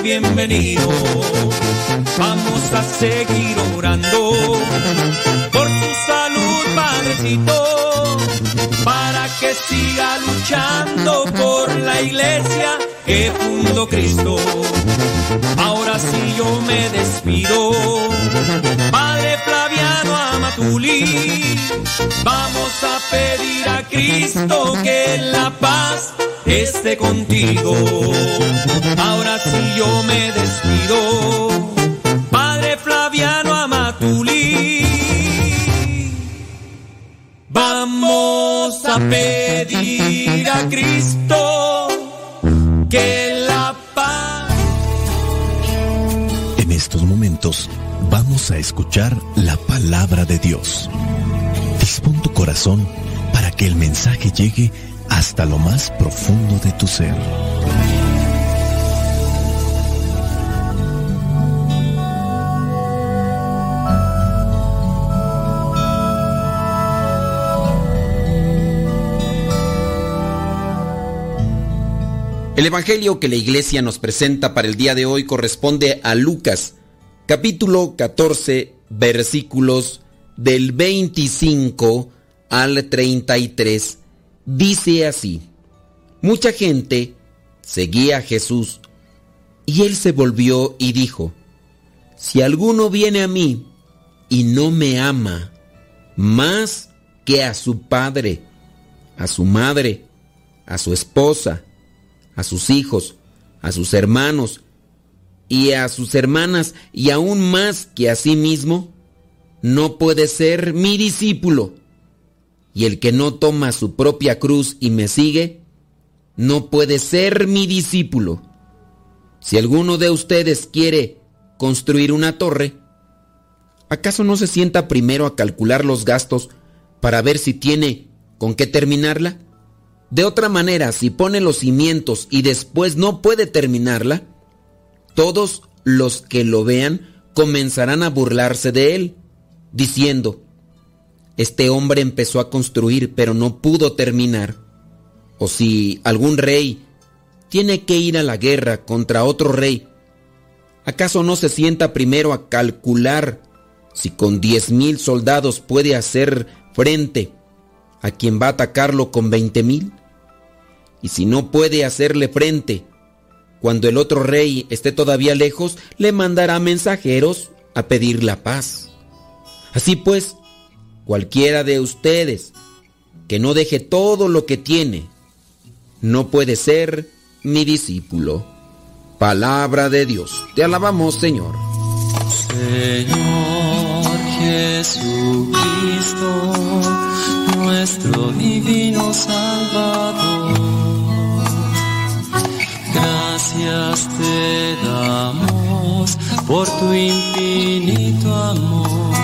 Bienvenido. Vamos a seguir orando por su salud, Padrecito, para que siga luchando por la iglesia que fundó Cristo. Ahora sí yo me despido. Padre Flaviano Amatuli, vamos a pedir a Cristo que la paz esté contigo. Ahora sí yo me despido. Padre Flaviano Amatuli, vamos a pedir a Cristo que la paz. En estos momentos vamos a escuchar la palabra de Dios. Dispón tu corazón para que el mensaje llegue hasta lo más profundo de tu ser. El Evangelio que la iglesia nos presenta para el día de hoy corresponde a Lucas, capítulo 14, versículos del 25 al 33. Dice así, mucha gente seguía a Jesús y él se volvió y dijo, si alguno viene a mí y no me ama más que a su padre, a su madre, a su esposa, a sus hijos, a sus hermanos y a sus hermanas y aún más que a sí mismo, no puede ser mi discípulo. Y el que no toma su propia cruz y me sigue, no puede ser mi discípulo. Si alguno de ustedes quiere construir una torre, ¿acaso no se sienta primero a calcular los gastos para ver si tiene con qué terminarla? De otra manera, si pone los cimientos y después no puede terminarla, todos los que lo vean comenzarán a burlarse de él, diciendo, este hombre empezó a construir pero no pudo terminar. O si algún rey tiene que ir a la guerra contra otro rey, ¿acaso no se sienta primero a calcular si con diez mil soldados puede hacer frente a quien va a atacarlo con veinte mil? Y si no puede hacerle frente, cuando el otro rey esté todavía lejos, le mandará mensajeros a pedir la paz. Así pues, cualquiera de ustedes que no deje todo lo que tiene, no puede ser mi discípulo. Palabra de Dios. Te alabamos, Señor. Señor Jesucristo, nuestro divino Salvador, gracias te damos por tu infinito amor.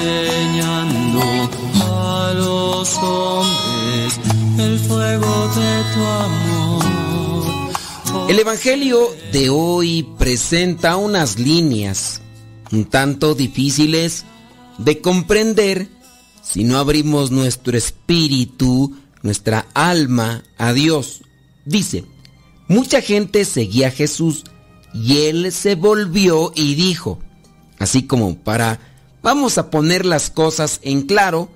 enseñando a los hombres el fuego de tu amor. El Evangelio de hoy presenta unas líneas un tanto difíciles de comprender si no abrimos nuestro espíritu, nuestra alma a Dios. Dice, mucha gente seguía a Jesús y él se volvió y dijo, así como para Vamos a poner las cosas en claro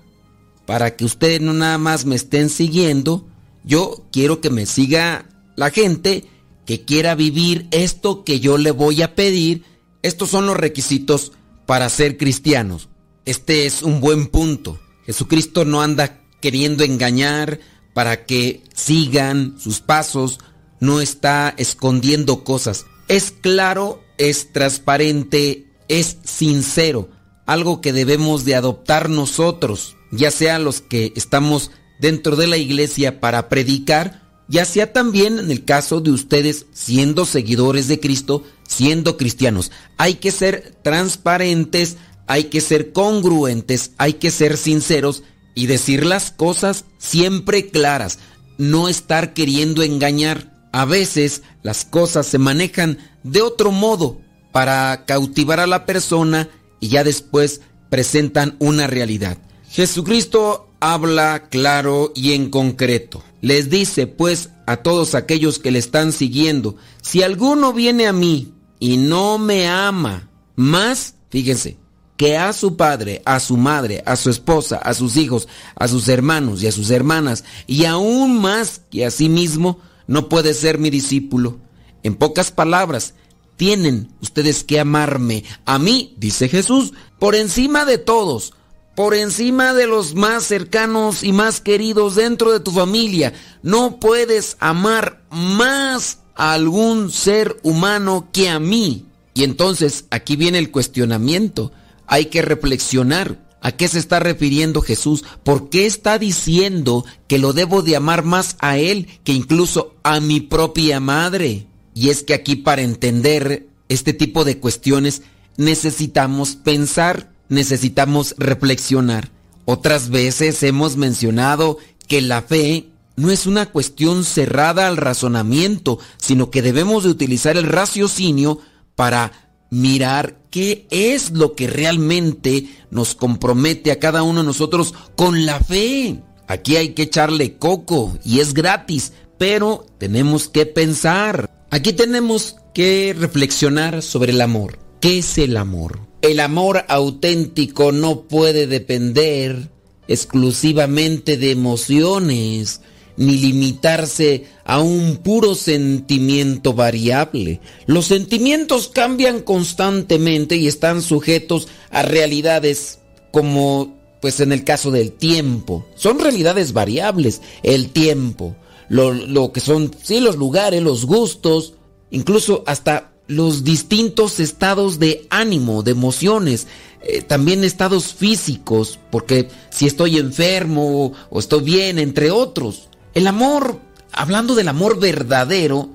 para que ustedes no nada más me estén siguiendo. Yo quiero que me siga la gente que quiera vivir esto que yo le voy a pedir. Estos son los requisitos para ser cristianos. Este es un buen punto. Jesucristo no anda queriendo engañar para que sigan sus pasos, no está escondiendo cosas. Es claro, es transparente, es sincero algo que debemos de adoptar nosotros, ya sea los que estamos dentro de la iglesia para predicar, ya sea también en el caso de ustedes siendo seguidores de Cristo, siendo cristianos. Hay que ser transparentes, hay que ser congruentes, hay que ser sinceros y decir las cosas siempre claras, no estar queriendo engañar. A veces las cosas se manejan de otro modo para cautivar a la persona y ya después presentan una realidad. Jesucristo habla claro y en concreto. Les dice pues a todos aquellos que le están siguiendo, si alguno viene a mí y no me ama más, fíjense, que a su padre, a su madre, a su esposa, a sus hijos, a sus hermanos y a sus hermanas, y aún más que a sí mismo, no puede ser mi discípulo. En pocas palabras, tienen ustedes que amarme a mí, dice Jesús, por encima de todos, por encima de los más cercanos y más queridos dentro de tu familia. No puedes amar más a algún ser humano que a mí. Y entonces aquí viene el cuestionamiento. Hay que reflexionar. ¿A qué se está refiriendo Jesús? ¿Por qué está diciendo que lo debo de amar más a Él que incluso a mi propia madre? Y es que aquí para entender este tipo de cuestiones necesitamos pensar, necesitamos reflexionar. Otras veces hemos mencionado que la fe no es una cuestión cerrada al razonamiento, sino que debemos de utilizar el raciocinio para mirar qué es lo que realmente nos compromete a cada uno de nosotros con la fe. Aquí hay que echarle coco y es gratis, pero tenemos que pensar. Aquí tenemos que reflexionar sobre el amor. ¿Qué es el amor? El amor auténtico no puede depender exclusivamente de emociones, ni limitarse a un puro sentimiento variable. Los sentimientos cambian constantemente y están sujetos a realidades como pues en el caso del tiempo. Son realidades variables, el tiempo, lo, que son, sí, los lugares, los gustos, incluso hasta los distintos estados de ánimo, de emociones, eh, también estados físicos, porque si estoy enfermo o estoy bien, entre otros. El amor, hablando del amor verdadero,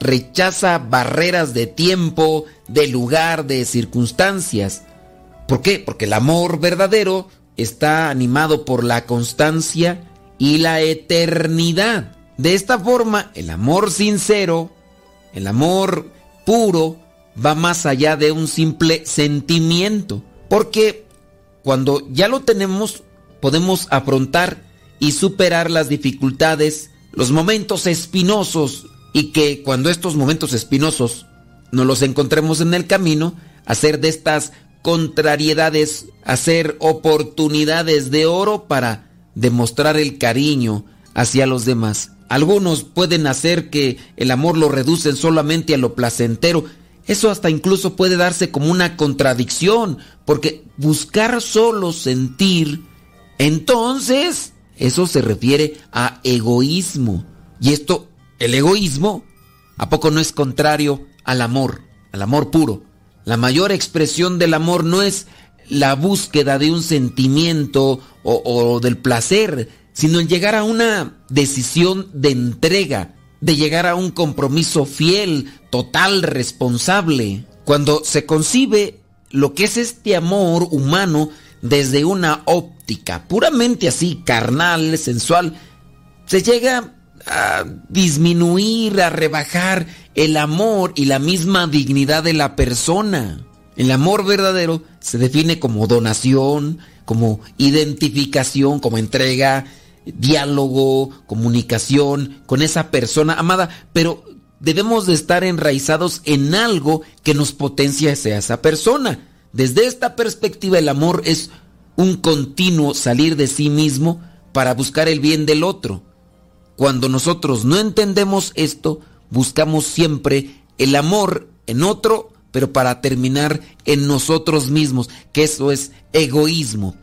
rechaza barreras de tiempo, de lugar, de circunstancias. ¿Por qué? Porque el amor verdadero está animado por la constancia y la eternidad. De esta forma, el amor sincero, el amor puro, va más allá de un simple sentimiento. Porque cuando ya lo tenemos, podemos afrontar y superar las dificultades, los momentos espinosos y que cuando estos momentos espinosos nos los encontremos en el camino, hacer de estas contrariedades, hacer oportunidades de oro para demostrar el cariño hacia los demás. Algunos pueden hacer que el amor lo reducen solamente a lo placentero. Eso hasta incluso puede darse como una contradicción, porque buscar solo sentir, entonces eso se refiere a egoísmo. Y esto, el egoísmo, ¿a poco no es contrario al amor, al amor puro? La mayor expresión del amor no es la búsqueda de un sentimiento o, del placer, sino en llegar a una decisión de entrega, de llegar a un compromiso fiel, total, responsable. Cuando se concibe lo que es este amor humano desde una óptica puramente así, carnal, sensual, se llega a disminuir, a rebajar el amor y la misma dignidad de la persona. El amor verdadero se define como donación, como identificación, como entrega, diálogo, comunicación con esa persona amada, pero debemos de estar enraizados en algo que nos potencia hacia esa persona. Desde esta perspectiva el amor es un continuo salir de sí mismo para buscar el bien del otro. Cuando nosotros no entendemos esto, buscamos siempre el amor en otro, pero para terminar en nosotros mismos, que eso es egoísmo.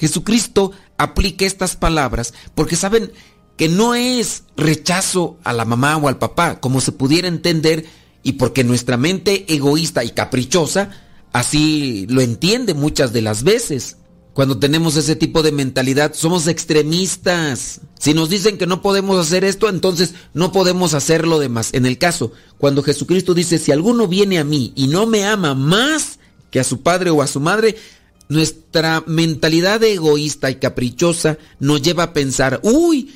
Jesucristo aplica estas palabras porque saben que no es rechazo a la mamá o al papá, como se pudiera entender, y porque nuestra mente egoísta y caprichosa así lo entiende muchas de las veces. Cuando tenemos ese tipo de mentalidad, somos extremistas. Si nos dicen que no podemos hacer esto, entonces no podemos hacer lo demás. En el caso, cuando Jesucristo dice, si alguno viene a mí y no me ama más que a su padre o a su madre, nuestra mentalidad egoísta y caprichosa nos lleva a pensar, uy,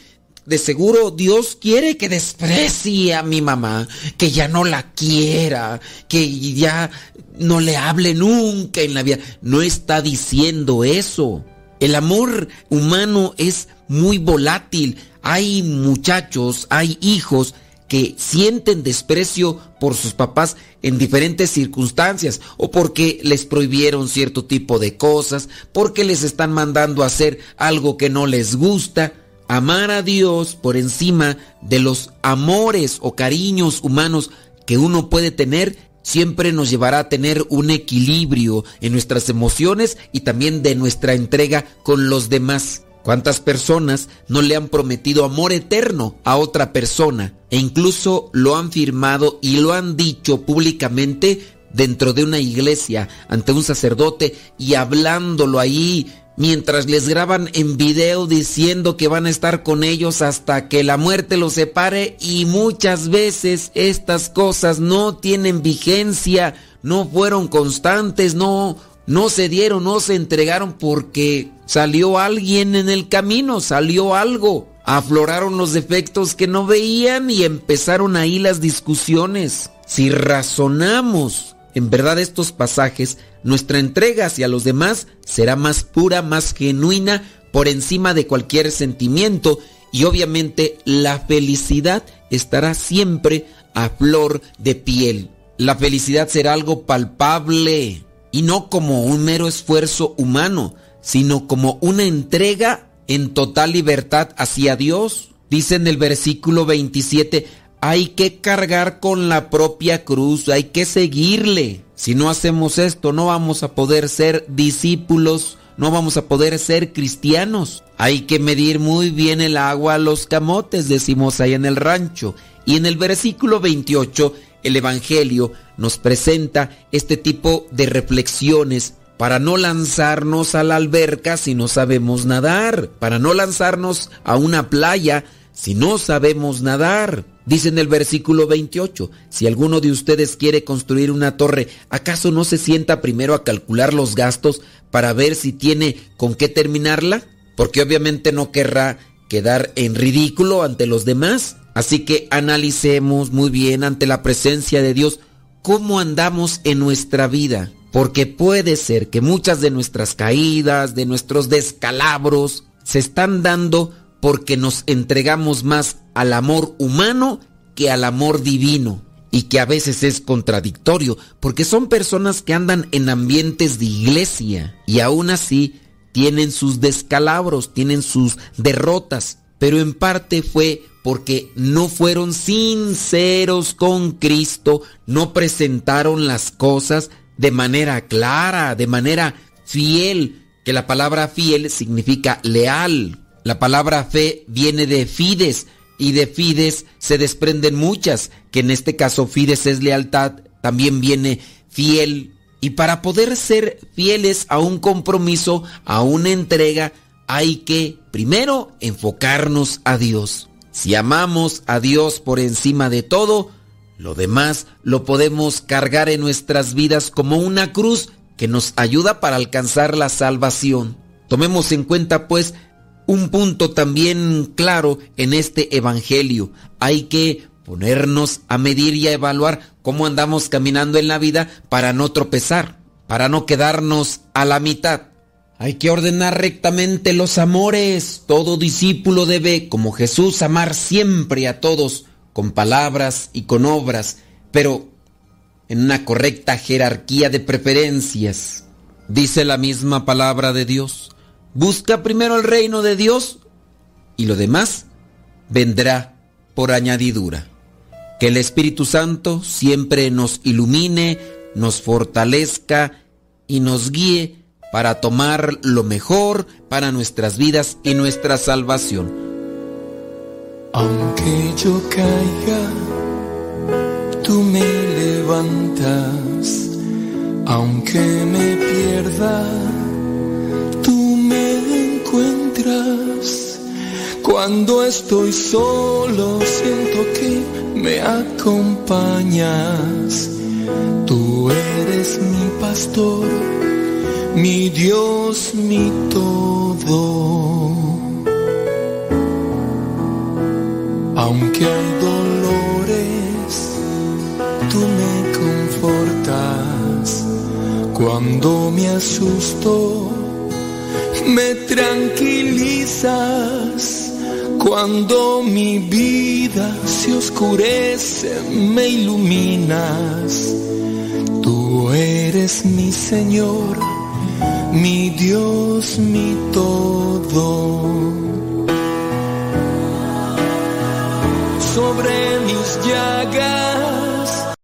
de seguro Dios quiere que desprecie a mi mamá, que ya no la quiera, que ya no le hable nunca en la vida. No está diciendo eso. El amor humano es muy volátil. Hay muchachos, hay hijos que sienten desprecio por sus papás en diferentes circunstancias o porque les prohibieron cierto tipo de cosas, porque les están mandando a hacer algo que no les gusta. Amar a Dios por encima de los amores o cariños humanos que uno puede tener siempre nos llevará a tener un equilibrio en nuestras emociones y también de nuestra entrega con los demás. ¿Cuántas personas no le han prometido amor eterno a otra persona e incluso lo han firmado y lo han dicho públicamente dentro de una iglesia ante un sacerdote y hablándolo ahí mientras les graban en video diciendo que van a estar con ellos hasta que la muerte los separe y muchas veces estas cosas no tienen vigencia, no fueron constantes, no no se dieron, no se entregaron porque salió alguien en el camino, salió algo. Afloraron los defectos que no veían y empezaron ahí las discusiones. Si razonamos en verdad estos pasajes, nuestra entrega hacia los demás será más pura, más genuina, por encima de cualquier sentimiento y obviamente la felicidad estará siempre a flor de piel. La felicidad será algo palpable y no como un mero esfuerzo humano, sino como una entrega en total libertad hacia Dios. Dice en el versículo 27, hay que cargar con la propia cruz, hay que seguirle. Si no hacemos esto, no vamos a poder ser discípulos, no vamos a poder ser cristianos. Hay que medir muy bien el agua a los camotes, decimos ahí en el rancho. Y en el versículo 28, el Evangelio nos presenta este tipo de reflexiones para no lanzarnos a la alberca si no sabemos nadar, para no lanzarnos a una playa si no sabemos nadar. Dice en el versículo 28, si alguno de ustedes quiere construir una torre, ¿acaso no se sienta primero a calcular los gastos para ver si tiene con qué terminarla? Porque obviamente no querrá quedar en ridículo ante los demás. Así que analicemos muy bien ante la presencia de Dios cómo andamos en nuestra vida. Porque puede ser que muchas de nuestras caídas, de nuestros descalabros, se están dando porque nos entregamos más al amor humano que al amor divino. Y que a veces es contradictorio, porque son personas que andan en ambientes de iglesia y aún así tienen sus descalabros, tienen sus derrotas, pero en parte fue porque no fueron sinceros con Cristo, no presentaron las cosas de manera clara, de manera fiel, que la palabra fiel significa leal. La palabra fe viene de fides y de fides se desprenden muchas, que en este caso fides es lealtad, también viene fiel. Y para poder ser fieles a un compromiso, a una entrega, hay que primero enfocarnos a Dios. Si amamos a Dios por encima de todo, lo demás lo podemos cargar en nuestras vidas como una cruz que nos ayuda para alcanzar la salvación. Tomemos en cuenta pues un punto también claro en este Evangelio. Hay que ponernos a medir y a evaluar cómo andamos caminando en la vida para no tropezar, para no quedarnos a la mitad. Hay que ordenar rectamente los amores. Todo discípulo debe, como Jesús, amar siempre a todos, con palabras y con obras, pero en una correcta jerarquía de preferencias. Dice la misma palabra de Dios. Busca primero el reino de Dios y lo demás vendrá por añadidura. Que el Espíritu Santo siempre nos ilumine, nos fortalezca y nos guíe para tomar lo mejor para nuestras vidas y nuestra salvación. Aunque yo caiga, tú me levantas. Aunque me pierda, Cuando estoy solo, siento que me acompañas. Tú eres mi pastor mi Dios, mi todo. Aunque hay dolores, tú me confortas. Cuando me asusto, me tranquilizas. Cuando mi vida se oscurece, me iluminas. Tú eres mi Señor, mi Dios, mi todo. Sobre mis llagas